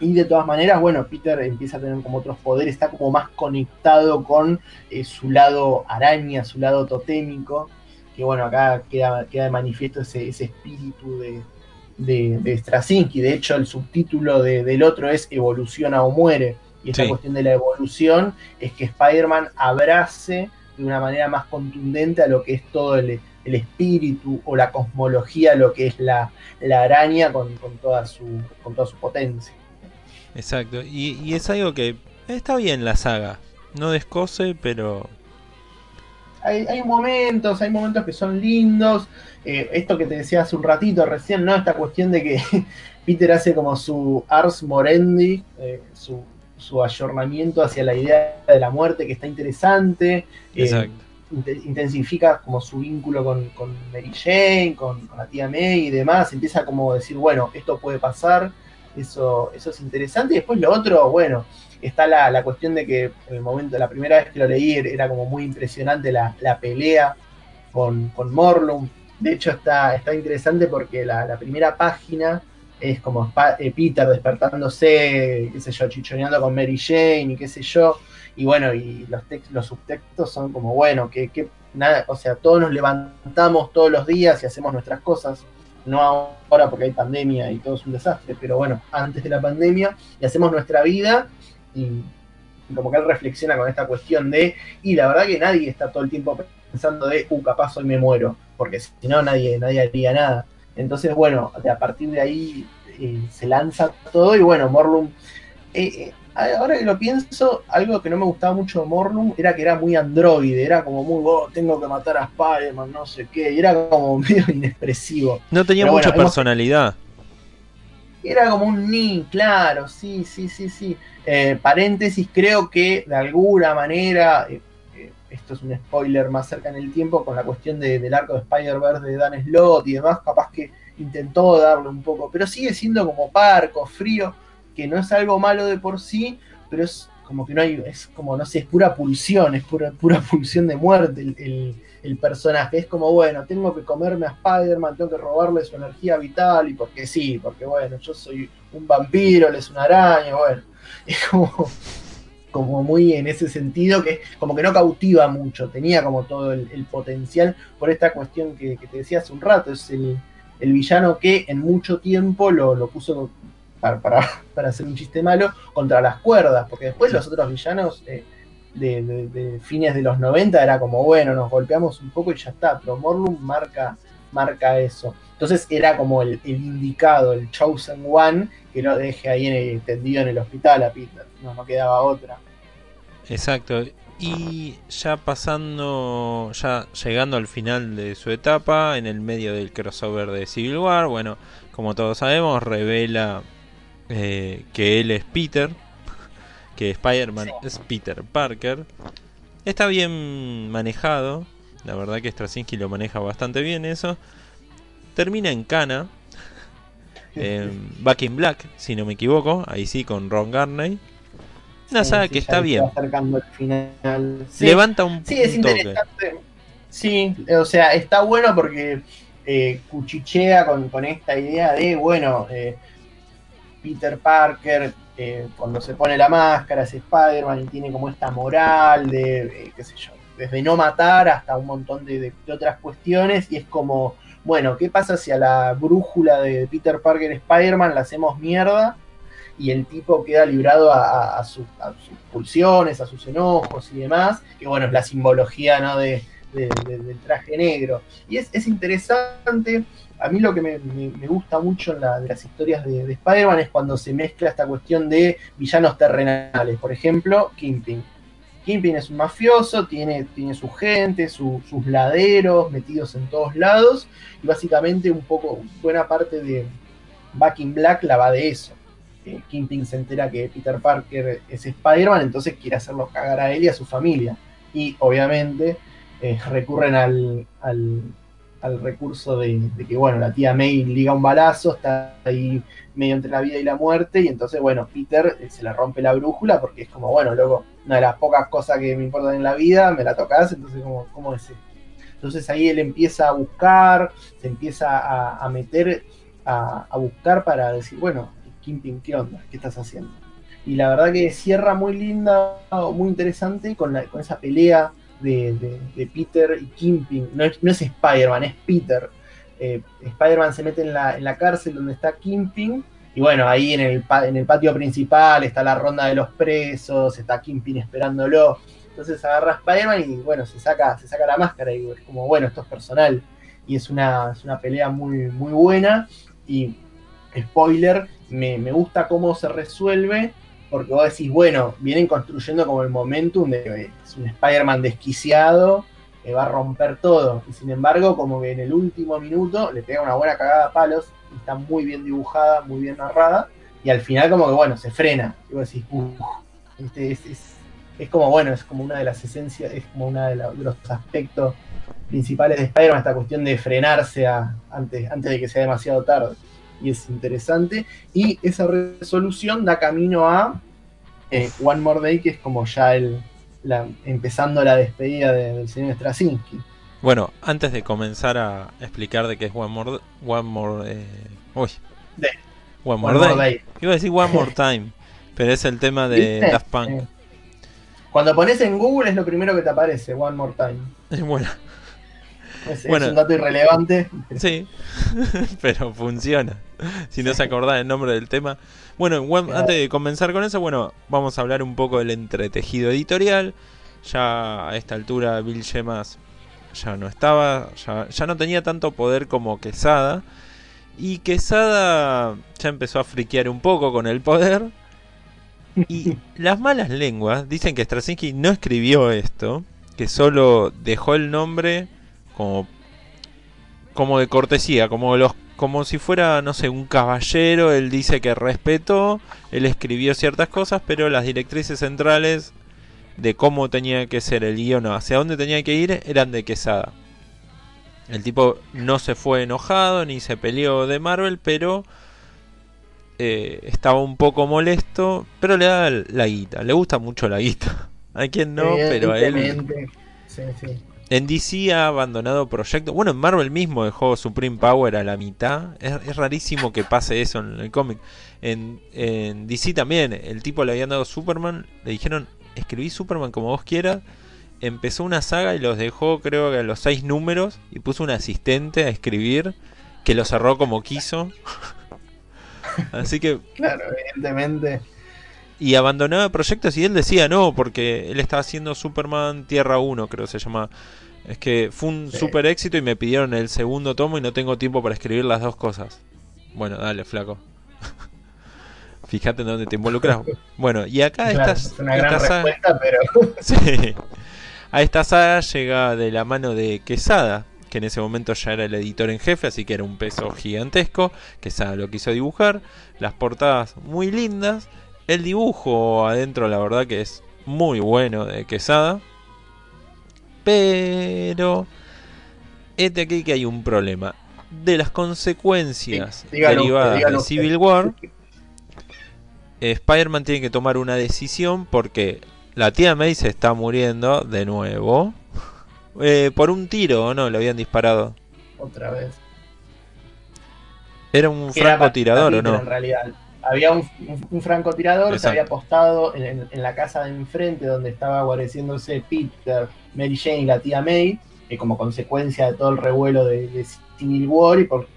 [SPEAKER 2] Y de todas maneras, bueno, Peter empieza a tener como otros poderes, está como más conectado con eh, su lado araña, su lado totémico, que bueno, acá queda, queda de manifiesto ese, espíritu de, de, Straczynski. De hecho, el subtítulo del otro es Evoluciona o muere. Y esta cuestión de la evolución es que Spider-Man abrace de una manera más contundente a lo que es todo el, espíritu o la cosmología, lo que es la, araña con, toda su, con toda su potencia.
[SPEAKER 1] Exacto, y, es algo que está bien la saga, no descose, pero...
[SPEAKER 2] Hay, momentos, hay momentos que son lindos, eh, esto que te decía hace un ratito recién, ¿no? Esta cuestión de que Peter hace como su Ars Morendi, eh, su, su ayornamiento hacia la idea de la muerte que está interesante. Eh, intensifica como su vínculo con, Mary Jane, con, la tía May y demás. Empieza como a decir, bueno, esto puede pasar. Eso, eso es interesante. Y después lo otro, bueno, está la, cuestión de que en el momento, la primera vez que lo leí, era como muy impresionante la, pelea con, con Morlun. De hecho, está, está interesante porque la primera página es como eh, Peter despertándose, qué sé yo, chichoneando con Mary Jane y qué sé yo. Y bueno, y los, los subtextos son como, bueno, que, nada, o sea, todos nos levantamos todos los días y hacemos nuestras cosas. No ahora porque hay pandemia y todo es un desastre, pero bueno, antes de la pandemia, y hacemos nuestra vida y, como que él reflexiona con esta cuestión de, y la verdad que nadie está todo el tiempo pensando de, uh, capaz hoy me muero, porque si no nadie, nadie haría nada. Entonces, bueno, a partir de ahí eh, se lanza todo y bueno, Morlum... Eh, eh, ahora que lo pienso, algo que no me gustaba mucho de Morlum era que era muy androide, era como muy, oh, tengo que matar a Spider-Man, no sé qué, y era como medio inexpresivo.
[SPEAKER 1] No tenía mucha personalidad.
[SPEAKER 2] Era como un ni, claro, sí, sí, sí, sí. Paréntesis, creo que de alguna manera, esto es un spoiler más cerca en el tiempo, con la cuestión del arco de Spider-Verse de Dan Slott y demás, capaz que intentó darle un poco, pero sigue siendo como parco, frío, que no es algo malo de por sí, pero es como que no hay, es como, no sé, es pura pulsión, es pura, pura pulsión de muerte el, el, personaje. Es como, bueno, tengo que comerme a Spider-Man, tengo que robarle su energía vital, y porque sí, porque bueno, yo soy un vampiro, él es una araña, bueno, es como como muy en ese sentido, que como que no cautiva mucho, tenía como todo el, potencial por esta cuestión que, te decía hace un rato, es el, villano que en mucho tiempo lo, puso para, para, hacer un chiste malo contra las cuerdas, porque después los otros villanos eh, de, fines de los 90 era como, bueno, nos golpeamos un poco y ya está, pero Morlun marca, marca eso. Entonces era como el, indicado, el chosen one, que lo deje ahí en tendido en el hospital a Peter. No, no quedaba otra.
[SPEAKER 1] Exacto. Y ya pasando, ya llegando al final de su etapa, en el medio del crossover de Civil War, bueno, como todos sabemos, revela eh, que él es Peter, que Spider-Man es Peter Parker. Está bien manejado, la verdad que Straczynski lo maneja bastante bien eso. Termina en Cana, Back in Black, si no me equivoco, ahí sí con Ron Garney. Una saga que está bien. Levanta un
[SPEAKER 2] Sí, es interesante. Sí, o sea, está bueno porque eh, cuchichea con, esta idea de, bueno, eh, Peter Parker, eh, cuando se pone la máscara, es Spider-Man y tiene como esta moral de, qué sé yo, desde no matar hasta un montón de, otras cuestiones y es como, bueno, ¿qué pasa si a la brújula de Peter Parker Spider-Man la hacemos mierda? y el tipo queda librado a, sus pulsiones, a sus enojos y demás, que bueno, es la simbología ¿no? de, del traje negro. Y es, interesante, a mí lo que me, gusta mucho en la, de las historias de, de Spider-Man es cuando se mezcla esta cuestión de villanos terrenales, por ejemplo, Kingpin. Kingpin es un mafioso, tiene, tiene su gente, su- sus laderos metidos en todos lados, y básicamente un poco, buena parte de Back in Black la va de eso. Eh, Kingpin se entera que Peter Parker es Spider-Man, entonces quiere hacerlo cagar a él y a su familia. Y obviamente eh, recurren al, al, al recurso de, que, bueno, la tía May liga un balazo, está ahí medio entre la vida y la muerte, y entonces, bueno, Peter eh, se le rompe la brújula porque es como, bueno, luego, una de las pocas cosas que me importan en la vida, me la tocas, entonces, como, ¿cómo es esto? Entonces ahí él empieza a buscar, se empieza a, meter, a, buscar para decir, bueno, Kingpin, ¿qué onda? ¿Qué estás haciendo? Y la verdad que cierra muy linda, muy interesante con, la, con esa pelea de, Peter y Kingpin. No es, no es Spider-Man, es Peter. Eh, Spider-Man se mete en la, en la cárcel donde está Kingpin. Y bueno, ahí en el, en el patio principal está la ronda de los presos, está Kingpin esperándolo. Entonces agarra a Spider-Man y bueno, se saca, se saca la máscara y es como, bueno, esto es personal. Y es una, es una pelea muy, muy buena. Y spoiler, me, me gusta cómo se resuelve, porque vos decís, bueno, vienen construyendo como el momentum de que es un Spider-Man desquiciado, que va a romper todo. Y sin embargo, como que en el último minuto le pega una buena cagada a palos, está muy bien dibujada, muy bien narrada, y al final como que bueno, se frena. Y vos decís, uff, este es, es- es como bueno, es como una de las esencias, es como uno de los aspectos principales de Spider-Man, esta cuestión de frenarse a- antes, antes de que sea demasiado tarde. Y es interesante. Y esa resolución da camino a eh, One More Day, que es como ya el la- empezando la despedida de- del señor Straczynski.
[SPEAKER 1] Bueno, antes de comenzar a explicar de qué es One More, One More, eh, uy,
[SPEAKER 2] De-
[SPEAKER 1] One More,
[SPEAKER 2] One
[SPEAKER 1] Day.
[SPEAKER 2] More Day.
[SPEAKER 1] Iba a decir One More Time, pero es el tema de
[SPEAKER 2] ¿Viste?
[SPEAKER 1] Daft Punk.
[SPEAKER 2] Cuando pones en Google es lo primero que te aparece, One More Time.
[SPEAKER 1] Bueno,
[SPEAKER 2] Es, es
[SPEAKER 1] Bueno.
[SPEAKER 2] un dato irrelevante.
[SPEAKER 1] sí, pero funciona. Si no se acordaba el nombre del tema. Bueno, antes de comenzar con eso, bueno, vamos a hablar un poco del entretejido editorial. Ya a esta altura Bill Gemas ya no estaba, ya, ya no tenía tanto poder como Quesada. Y Quesada ya empezó a friquear un poco con el poder. Y las malas lenguas dicen que Straczynski no escribió esto, que solo dejó el nombre como, como de cortesía, como los como si fuera, no sé, un caballero, él dice que respetó, él escribió ciertas cosas, pero las directrices centrales de cómo tenía que ser el guion o hacia dónde tenía que ir eran de Quesada. El tipo no se fue enojado ni se peleó de Marvel, pero eh, estaba un poco molesto, pero le da la guita, le gusta mucho la guita. Hay quien no, pero a él.
[SPEAKER 2] Sí, sí.
[SPEAKER 1] En DC ha abandonado proyectos. Bueno, en Marvel mismo dejó Supreme Power a la mitad. Es, rarísimo que pase eso en el cómic. En, en DC también, el tipo le habían dado Superman. Le dijeron, escribí Superman como vos quieras. Empezó una saga y los dejó, creo que a los seis números. Y puso un asistente a escribir que lo cerró como quiso. Así que
[SPEAKER 2] Claro, evidentemente.
[SPEAKER 1] Y abandonaba proyectos y él decía no, porque él estaba haciendo Superman Tierra 1, creo que se llama. Es que fue un
[SPEAKER 2] Sí.
[SPEAKER 1] super éxito y me pidieron el segundo tomo y no tengo tiempo para escribir las dos cosas. Bueno, dale, flaco. Fíjate en dónde te involucras. Bueno, y acá
[SPEAKER 2] Claro,
[SPEAKER 1] estas,
[SPEAKER 2] es una gran
[SPEAKER 1] esta saga-
[SPEAKER 2] respuesta, pero
[SPEAKER 1] Sí. A esta saga llega de la mano de Quesada, que en ese momento ya era el editor en jefe, así que era un peso gigantesco. Quesada lo quiso dibujar. Las portadas muy lindas. El dibujo adentro, la verdad que es muy bueno de Quesada. Pero... Este aquí que hay un problema. De las consecuencias
[SPEAKER 2] Sí,
[SPEAKER 1] derivadas
[SPEAKER 2] dígalo
[SPEAKER 1] de. Civil War, Spider-Man tiene que tomar una decisión porque la tía May se está muriendo de nuevo. Eh, por un tiro, ¿o no? Le habían disparado.
[SPEAKER 2] otra vez.
[SPEAKER 1] ¿Era un francotirador o no?
[SPEAKER 2] En realidad. Había un, un- un francotirador, se había apostado en, en- en la casa de enfrente donde estaba guareciéndose Peter, Mary Jane y la tía May, que como consecuencia de todo el revuelo de, de Civil War y porque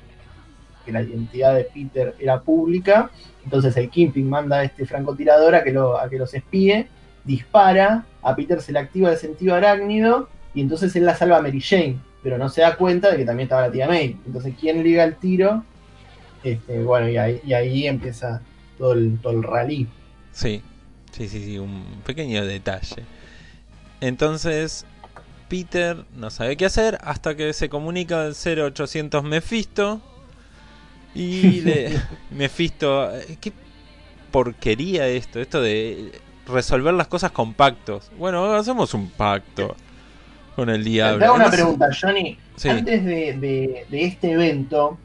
[SPEAKER 2] la identidad de Peter era pública, entonces el Kingpin manda a este francotirador a que, lo, a que los espíe, dispara, a Peter se le activa el sentido arácnido y entonces él la salva a Mary Jane, pero no se da cuenta de que también estaba la tía May. Entonces, ¿quién liga el tiro? Este, bueno, y ahí, y ahí empieza todo el, todo el rally.
[SPEAKER 1] Sí, sí, sí, sí, un pequeño detalle. Entonces Peter no sabe qué hacer hasta que se comunica el 0800 Mephisto y le Mephisto, qué porquería esto, esto de resolver las cosas con pactos. Bueno, hacemos un pacto con el diablo.
[SPEAKER 2] Te hago una pregunta, Johnny.
[SPEAKER 1] Sí.
[SPEAKER 2] Antes de, de- de este evento,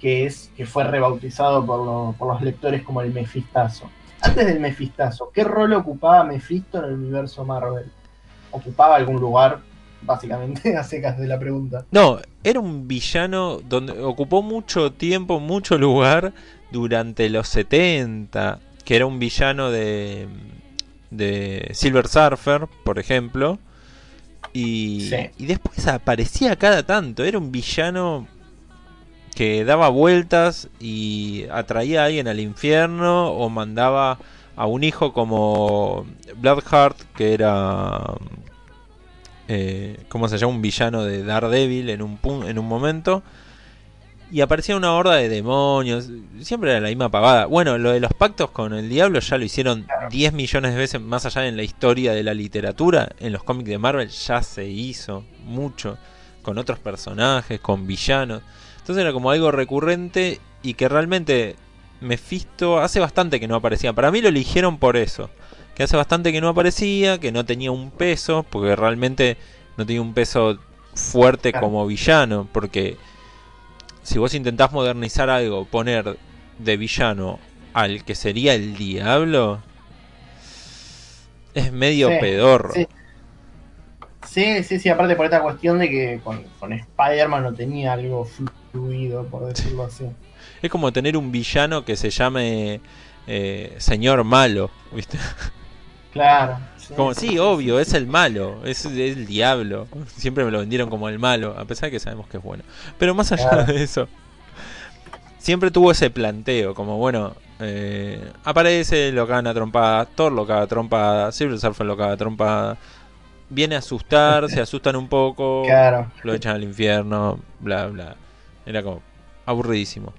[SPEAKER 2] que es que fue rebautizado por, lo- por los lectores como el Mefistazo. Antes del Mefistazo, ¿qué rol ocupaba Mephisto en el universo Marvel? ¿Ocupaba algún lugar? Básicamente, a secas de la pregunta.
[SPEAKER 1] No, era un villano donde ocupó mucho tiempo, mucho lugar durante los 70, que era un villano de, de Silver Surfer, por ejemplo. Y,
[SPEAKER 2] Sí.
[SPEAKER 1] y después aparecía cada tanto, era un villano que daba vueltas y atraía a alguien al infierno o mandaba a un hijo como Bloodheart, que era eh, ¿cómo se llama? Un villano de Daredevil en un, pun- en un momento. Y aparecía una horda de demonios. Siempre era la misma pavada. Bueno, lo de los pactos con el diablo ya lo hicieron
[SPEAKER 2] Claro.
[SPEAKER 1] 10 millones de veces más allá en la historia de la literatura. En los cómics de Marvel ya se hizo mucho. Con otros personajes, con villanos. Entonces era como algo recurrente y que realmente Mephisto hace bastante que no aparecía. Para mí lo eligieron por eso. Que hace bastante que no aparecía, que no tenía un peso, porque realmente no tenía un peso fuerte como villano. Porque si vos intentás modernizar algo, poner de villano al que sería el diablo, es medio
[SPEAKER 2] Sí,
[SPEAKER 1] pedorro.
[SPEAKER 2] sí. Sí, sí, sí, aparte por esta cuestión de que con, con Spider-Man no tenía algo por decirlo así.
[SPEAKER 1] Es como tener un villano que se llame eh, Señor Malo, ¿viste?
[SPEAKER 2] Claro.
[SPEAKER 1] Como, sí, obvio, es el malo, es, es el diablo. Siempre me lo vendieron como el malo, a pesar de que sabemos que es bueno. Pero más allá
[SPEAKER 2] Claro.
[SPEAKER 1] de eso, siempre tuvo ese planteo, como bueno, eh, aparece, lo cagan a trompada, Thor lo caga a trompada, Silver Surfer lo caga a trompada, viene a asustar, se asustan un poco,
[SPEAKER 2] Claro.
[SPEAKER 1] lo echan al infierno, bla, bla. Era como aburridísimo.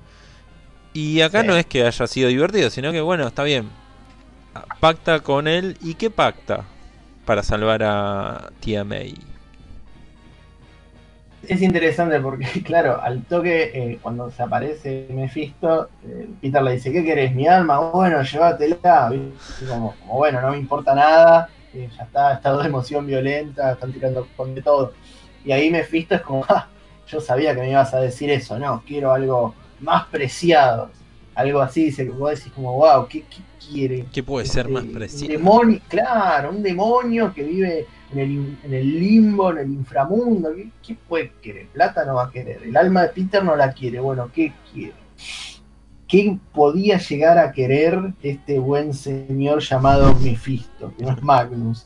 [SPEAKER 1] Y acá
[SPEAKER 2] Sí.
[SPEAKER 1] no es que haya sido divertido, sino que bueno, está bien. Pacta con él. ¿Y qué pacta? Para salvar a tía May.
[SPEAKER 2] Es interesante porque, claro, al toque, eh, cuando se aparece Mephisto, eh, Peter le dice, ¿qué querés? Mi alma, bueno, llévatela. como, bueno, no me importa nada, eh, ya está, estado de emoción violenta, están tirando con de todo. Y ahí Mephisto es como, "Ah, yo sabía que me ibas a decir eso, no, quiero algo más preciado. Algo así, dice, que vos decís como, wow, ¿qué, qué quiere?
[SPEAKER 1] ¿Qué puede ser más
[SPEAKER 2] Este, Un demonio, claro, un demonio que vive en el, en el limbo, en el inframundo. ¿Qué, qué puede querer? Plata no va a querer. El alma de Peter no la quiere. Bueno, ¿qué quiere? ¿Qué podía llegar a querer este buen señor llamado Mephisto, que no es Magnus?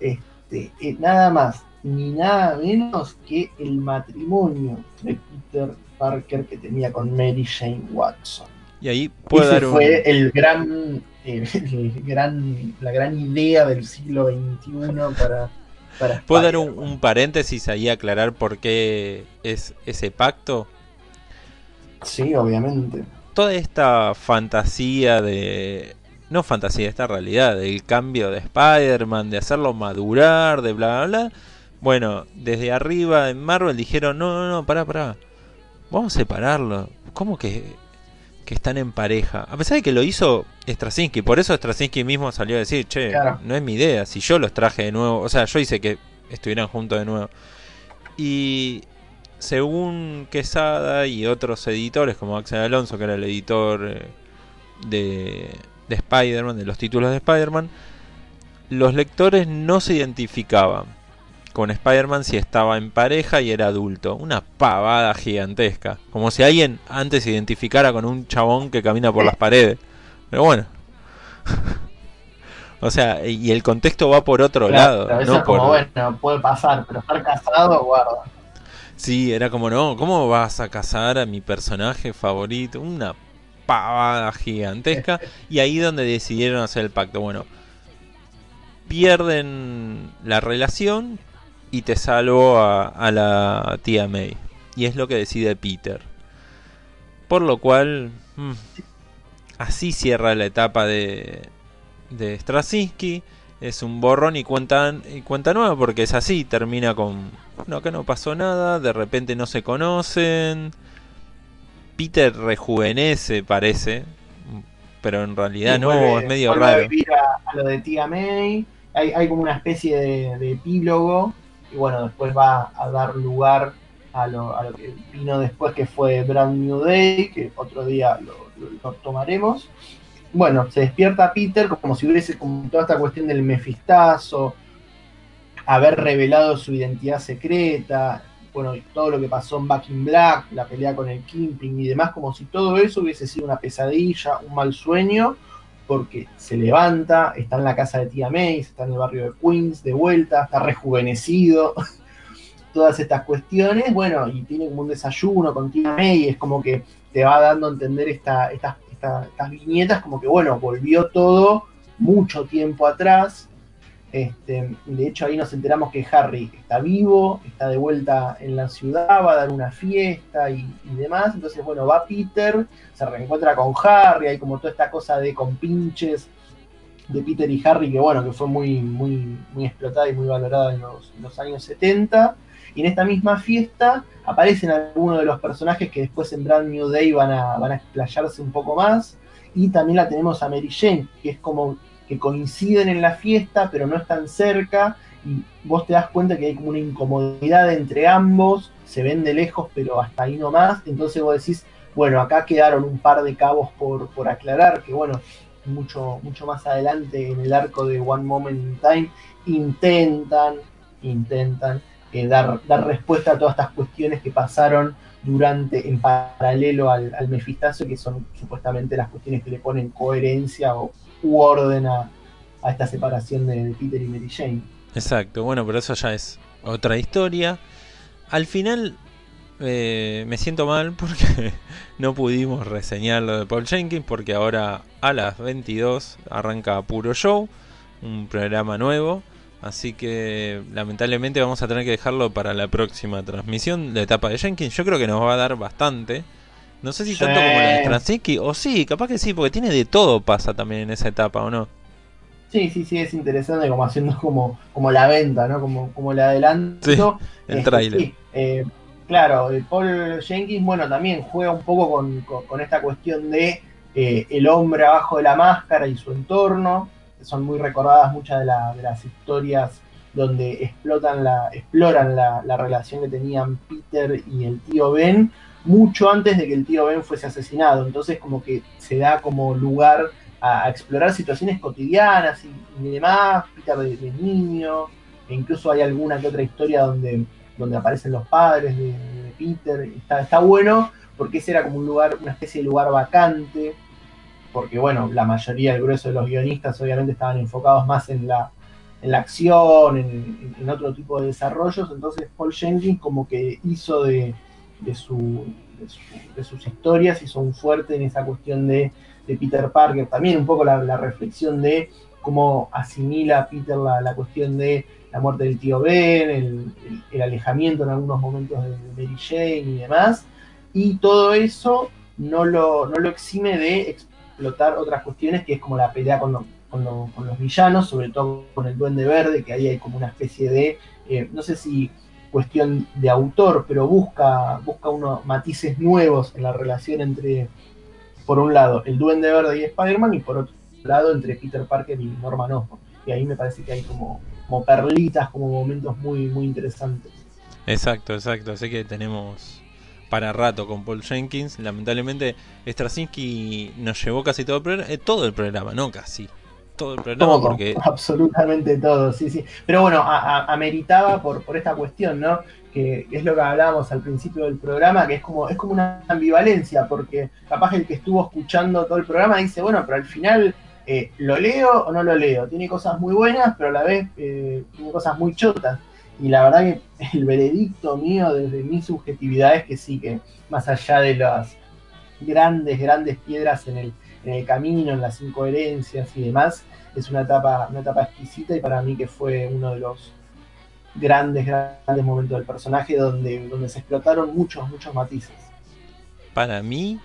[SPEAKER 2] Este, eh, nada más ni nada menos que el matrimonio de Peter Parker que tenía con Mary Jane Watson.
[SPEAKER 1] Y ahí puede
[SPEAKER 2] Ese
[SPEAKER 1] dar un.
[SPEAKER 2] fue el gran, el gran, la gran idea del siglo XXI para, para
[SPEAKER 1] ¿Puedo dar un, paréntesis ahí aclarar por qué es ese pacto?
[SPEAKER 2] Sí, obviamente.
[SPEAKER 1] Toda esta fantasía de. No fantasía, esta realidad del cambio de Spider-Man, de hacerlo madurar, de bla bla bla. Bueno, desde arriba en Marvel dijeron: no, no, no, pará, pará. Vamos a separarlo. ¿Cómo que, que están en pareja? A pesar de que lo hizo Straczynski, por eso Straczynski mismo salió a decir: che,
[SPEAKER 2] Claro.
[SPEAKER 1] no es mi idea. Si yo los traje de nuevo, o sea, yo hice que estuvieran juntos de nuevo. Y según Quesada y otros editores, como Axel Alonso, que era el editor eh, de, de Spider-Man, de los títulos de Spider-Man, los lectores no se identificaban con Spider-Man si estaba en pareja y era adulto. Una pavada gigantesca. Como si alguien antes se identificara con un chabón que camina por las paredes. Pero bueno. o sea, y el contexto va por otro
[SPEAKER 2] Claro,
[SPEAKER 1] lado.
[SPEAKER 2] eso
[SPEAKER 1] no
[SPEAKER 2] es como,
[SPEAKER 1] por...
[SPEAKER 2] bueno, puede pasar, pero estar casado, guarda.
[SPEAKER 1] Sí, era como, no, ¿cómo vas a casar a mi personaje favorito? Una pavada gigantesca. y ahí donde decidieron hacer el pacto. Bueno, pierden la relación y te salvo a, a la tía May. Y es lo que decide Peter. Por lo cual, mm, así cierra la etapa de, de Straczynski. es un borrón y cuenta, y cuenta nueva porque es así, termina con, no, acá no pasó nada, de repente no se conocen, Peter rejuvenece parece, pero en realidad no,
[SPEAKER 2] vuelve-
[SPEAKER 1] es medio raro.
[SPEAKER 2] a lo de tía May. Hay, hay como una especie de, de epílogo. Y bueno, después va a dar lugar a lo, que vino después, que fue Brand New Day, que otro día lo, tomaremos. Bueno, se despierta Peter como si hubiese como toda esta cuestión del mefistazo, haber revelado su identidad secreta, bueno, y todo lo que pasó en Back in Black, la pelea con el Kingpin y demás, como si todo eso hubiese sido una pesadilla, un mal sueño, porque se levanta, está en la casa de tía May, está en el barrio de Queens de vuelta, está rejuvenecido, todas estas cuestiones, bueno, y tiene como un desayuno con tía May, es como que te va dando a entender esta, estas, esta- estas viñetas, como que bueno, volvió todo mucho tiempo atrás. Este, de hecho, ahí nos enteramos que Harry está vivo, está de vuelta en la ciudad, va a dar una fiesta y, demás. Entonces, bueno, va Peter, se reencuentra con Harry, hay como toda esta cosa de compinches de Peter y Harry, que bueno, que fue muy, muy, muy explotada y muy valorada en los, en los años 70. Y en esta misma fiesta aparecen algunos de los personajes que después en Brand New Day van a, van a explayarse un poco más. Y también la tenemos a Mary Jane, que es como coinciden en la fiesta, pero no están cerca. Y vos te das cuenta que hay como una incomodidad entre ambos, se ven de lejos, pero hasta ahí nomás. Entonces vos decís, bueno, acá quedaron un par de cabos por, por aclarar, que bueno, mucho, mucho más adelante en el arco de One Moment in Time intentan, intentan eh, dar, dar respuesta a todas estas cuestiones que pasaron durante, en paralelo al, al Mefistazo, que son supuestamente las cuestiones que le ponen coherencia o u orden a, esta separación de, de Peter y Mary Jane.
[SPEAKER 1] Exacto, bueno, pero eso ya es otra historia. Al final eh, me siento mal porque no pudimos reseñar lo de Paul Jenkins porque ahora a las 22 arranca Puro Show, un programa nuevo. Así que lamentablemente vamos a tener que dejarlo para la próxima transmisión, la etapa de Jenkins. Yo creo que nos va a dar bastante. No sé si
[SPEAKER 2] Sí.
[SPEAKER 1] tanto como la de Straczynski, o sí, capaz que sí, porque tiene de todo pasa también en esa etapa, ¿o no?
[SPEAKER 2] Sí, sí, sí, es interesante como haciendo como, como la venta, ¿no? Como, como el adelanto.
[SPEAKER 1] Sí, el
[SPEAKER 2] Este,
[SPEAKER 1] tráiler.
[SPEAKER 2] sí, eh, claro, eh, Paul Jenkins, bueno, también juega un poco con, con- con esta cuestión de eh, el hombre abajo de la máscara y su entorno. Son muy recordadas muchas de, la- de las historias donde explotan la, exploran la, la relación que tenían Peter y el tío Ben mucho antes de que el tío Ben fuese asesinado. Entonces como que se da como lugar a, explorar situaciones cotidianas y, demás, Peter de, niño, e incluso hay alguna que otra historia donde, donde aparecen los padres de, Peter. Está, está bueno porque ese era como un lugar, una especie de lugar vacante, porque bueno, la mayoría, el grueso de los guionistas obviamente estaban enfocados más en la, en la acción, en, en- en otro tipo de desarrollos, entonces Paul Jenkins como que hizo de, de, su- de su- de sus historias, hizo un fuerte en esa cuestión de, Peter Parker, también un poco la, reflexión de cómo asimila Peter la, cuestión de la muerte del tío Ben, el, alejamiento en algunos momentos de, Mary Jane y demás, y todo eso no lo, no lo exime de explotar otras cuestiones, que es como la pelea con, lo- con, con los villanos, sobre todo con el Duende Verde, que ahí hay como una especie de, eh, no sé si cuestión de autor, pero busca, busca unos matices nuevos en la relación entre, por un lado, el Duende Verde y Spider-Man, y por otro lado, entre Peter Parker y Norman Osborn. Y ahí me parece que hay como, como perlitas, como momentos muy, muy interesantes.
[SPEAKER 1] Exacto, exacto. Así que tenemos para rato con Paul Jenkins. Lamentablemente, Straczynski nos llevó casi todo el eh, todo el programa, no casi. Todo el programa
[SPEAKER 2] Todo,
[SPEAKER 1] porque
[SPEAKER 2] absolutamente todo, sí, sí. Pero bueno, a- a- ameritaba por, por esta cuestión, ¿no? Que es lo que hablábamos al principio del programa, que es como, es como una ambivalencia, porque capaz el que estuvo escuchando todo el programa dice, bueno, pero al final eh, lo leo o no lo leo. Tiene cosas muy buenas, pero a la vez eh, tiene cosas muy chotas. Y la verdad que el veredicto mío desde mi subjetividad es que sí, que más allá de las grandes, grandes piedras en el, en el camino, en las incoherencias y demás, es una etapa, una etapa exquisita y para mí que fue uno de los grandes, grandes momentos del personaje donde, donde se explotaron muchos, muchos matices.
[SPEAKER 1] para mí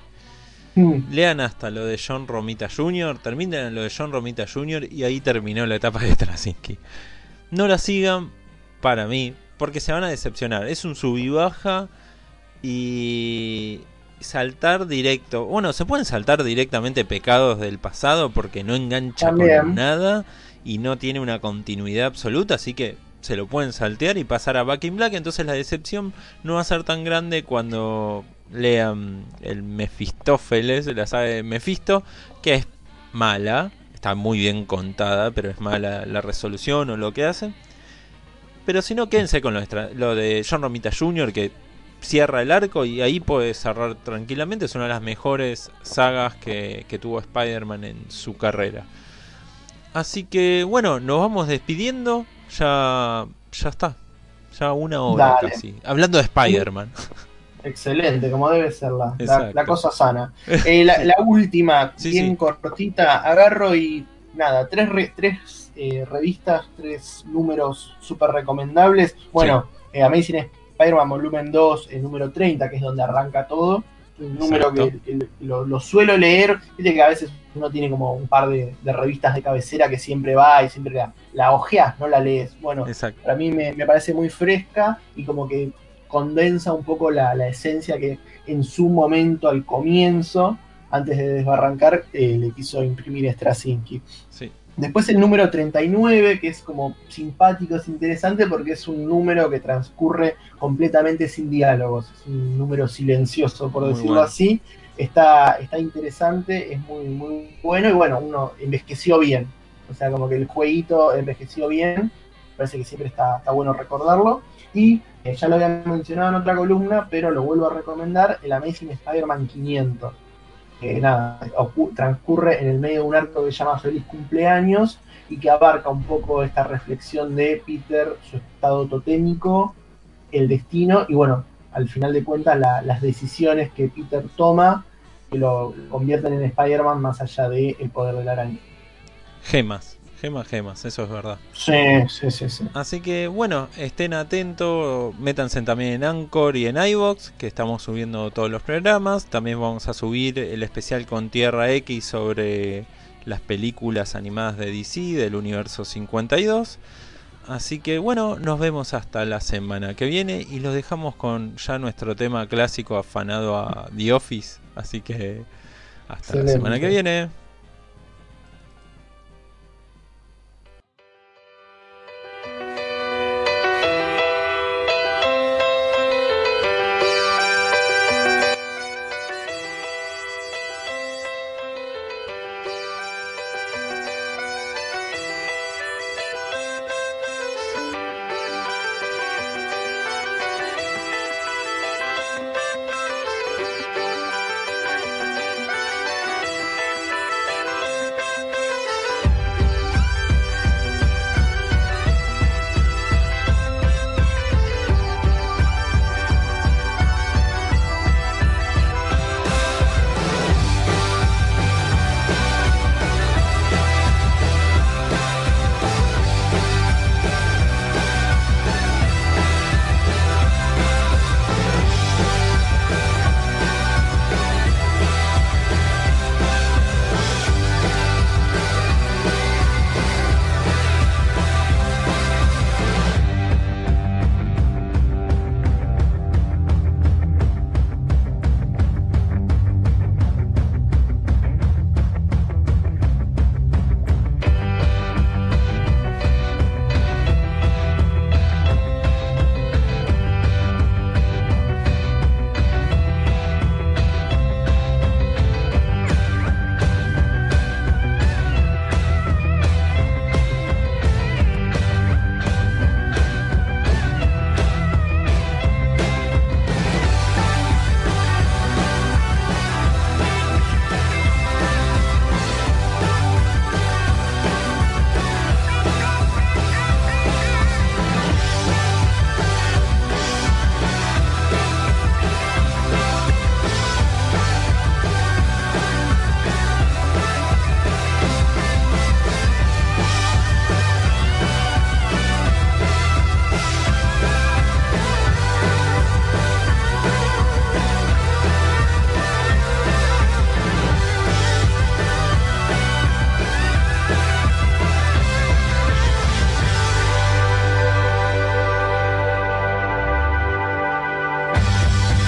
[SPEAKER 2] Hmm.
[SPEAKER 1] Lean hasta lo de John Romita Jr., terminen lo de John Romita Jr. y ahí terminó la etapa de Straczynski. No la sigan, para mí, porque se van a decepcionar. Es un sub y baja y saltar directo. Bueno, se pueden saltar directamente pecados del pasado porque no engancha
[SPEAKER 2] También.
[SPEAKER 1] con nada y no tiene una continuidad absoluta, así que se lo pueden saltear y pasar a Back in Black. Entonces la decepción no va a ser tan grande cuando lean el Mefistófeles, la saga de Mefisto, que es mala, está muy bien contada, pero es mala la resolución o lo que hace. Pero si no, quédense con lo, extra- lo de John Romita Jr., que cierra el arco y ahí puede cerrar tranquilamente. Es una de las mejores sagas que, que tuvo Spider-Man en su carrera. Así que bueno, nos vamos despidiendo. Ya, ya está. Ya una hora
[SPEAKER 2] Dale.
[SPEAKER 1] casi. Hablando de Spider-Man.
[SPEAKER 2] Excelente, como debe ser la, la,
[SPEAKER 1] Exacto.
[SPEAKER 2] la cosa sana. Eh, la, la última,
[SPEAKER 1] Sí,
[SPEAKER 2] bien
[SPEAKER 1] sí.
[SPEAKER 2] cortita, agarro y nada, tres, re- tres eh, revistas, tres números súper recomendables. Bueno, eh, Amazing Spider-Man Volumen 2, el número 30, que es donde arranca todo. Un número que, lo, lo suelo leer, viste que a veces uno tiene como un par de, de revistas de cabecera que siempre va y siempre la, la ojeas, no la lees. Bueno,
[SPEAKER 1] Exacto.
[SPEAKER 2] para mí me, me parece muy fresca y como que condensa un poco la, la esencia que en su momento, al comienzo, antes de desbarrancar, eh, le quiso imprimir Straczynski.
[SPEAKER 1] Sí.
[SPEAKER 2] Después el número 39, que es como simpático, es interesante porque es un número que transcurre completamente sin diálogos, es un número silencioso, por
[SPEAKER 1] Muy
[SPEAKER 2] decirlo
[SPEAKER 1] bueno.
[SPEAKER 2] así. Está, está interesante, es muy, muy bueno y bueno, uno envejeció bien. O sea, como que el jueguito envejeció bien, parece que siempre está, está bueno recordarlo. Y eh, ya lo había mencionado en otra columna, pero lo vuelvo a recomendar, el Amazing Spider-Man 500 que nada, transcurre en el medio de un arco que se llama Feliz Cumpleaños y que abarca un poco esta reflexión de Peter, su estado totémico, el destino y bueno, al final de cuentas la- las decisiones que Peter toma que lo convierten en Spider-Man más allá del poder de la araña.
[SPEAKER 1] Gemas. Gemas, gemas. Eso es verdad.
[SPEAKER 2] Sí, sí, sí, sí.
[SPEAKER 1] Así que bueno, estén atentos, métanse también en Anchor y en iBox, que estamos subiendo todos los programas. También vamos a subir el especial con Tierra X sobre las películas animadas de DC del universo 52. Así que bueno, nos vemos hasta la semana que viene y los dejamos con ya nuestro tema clásico afanado a The Office. Así que hasta la semana que viene.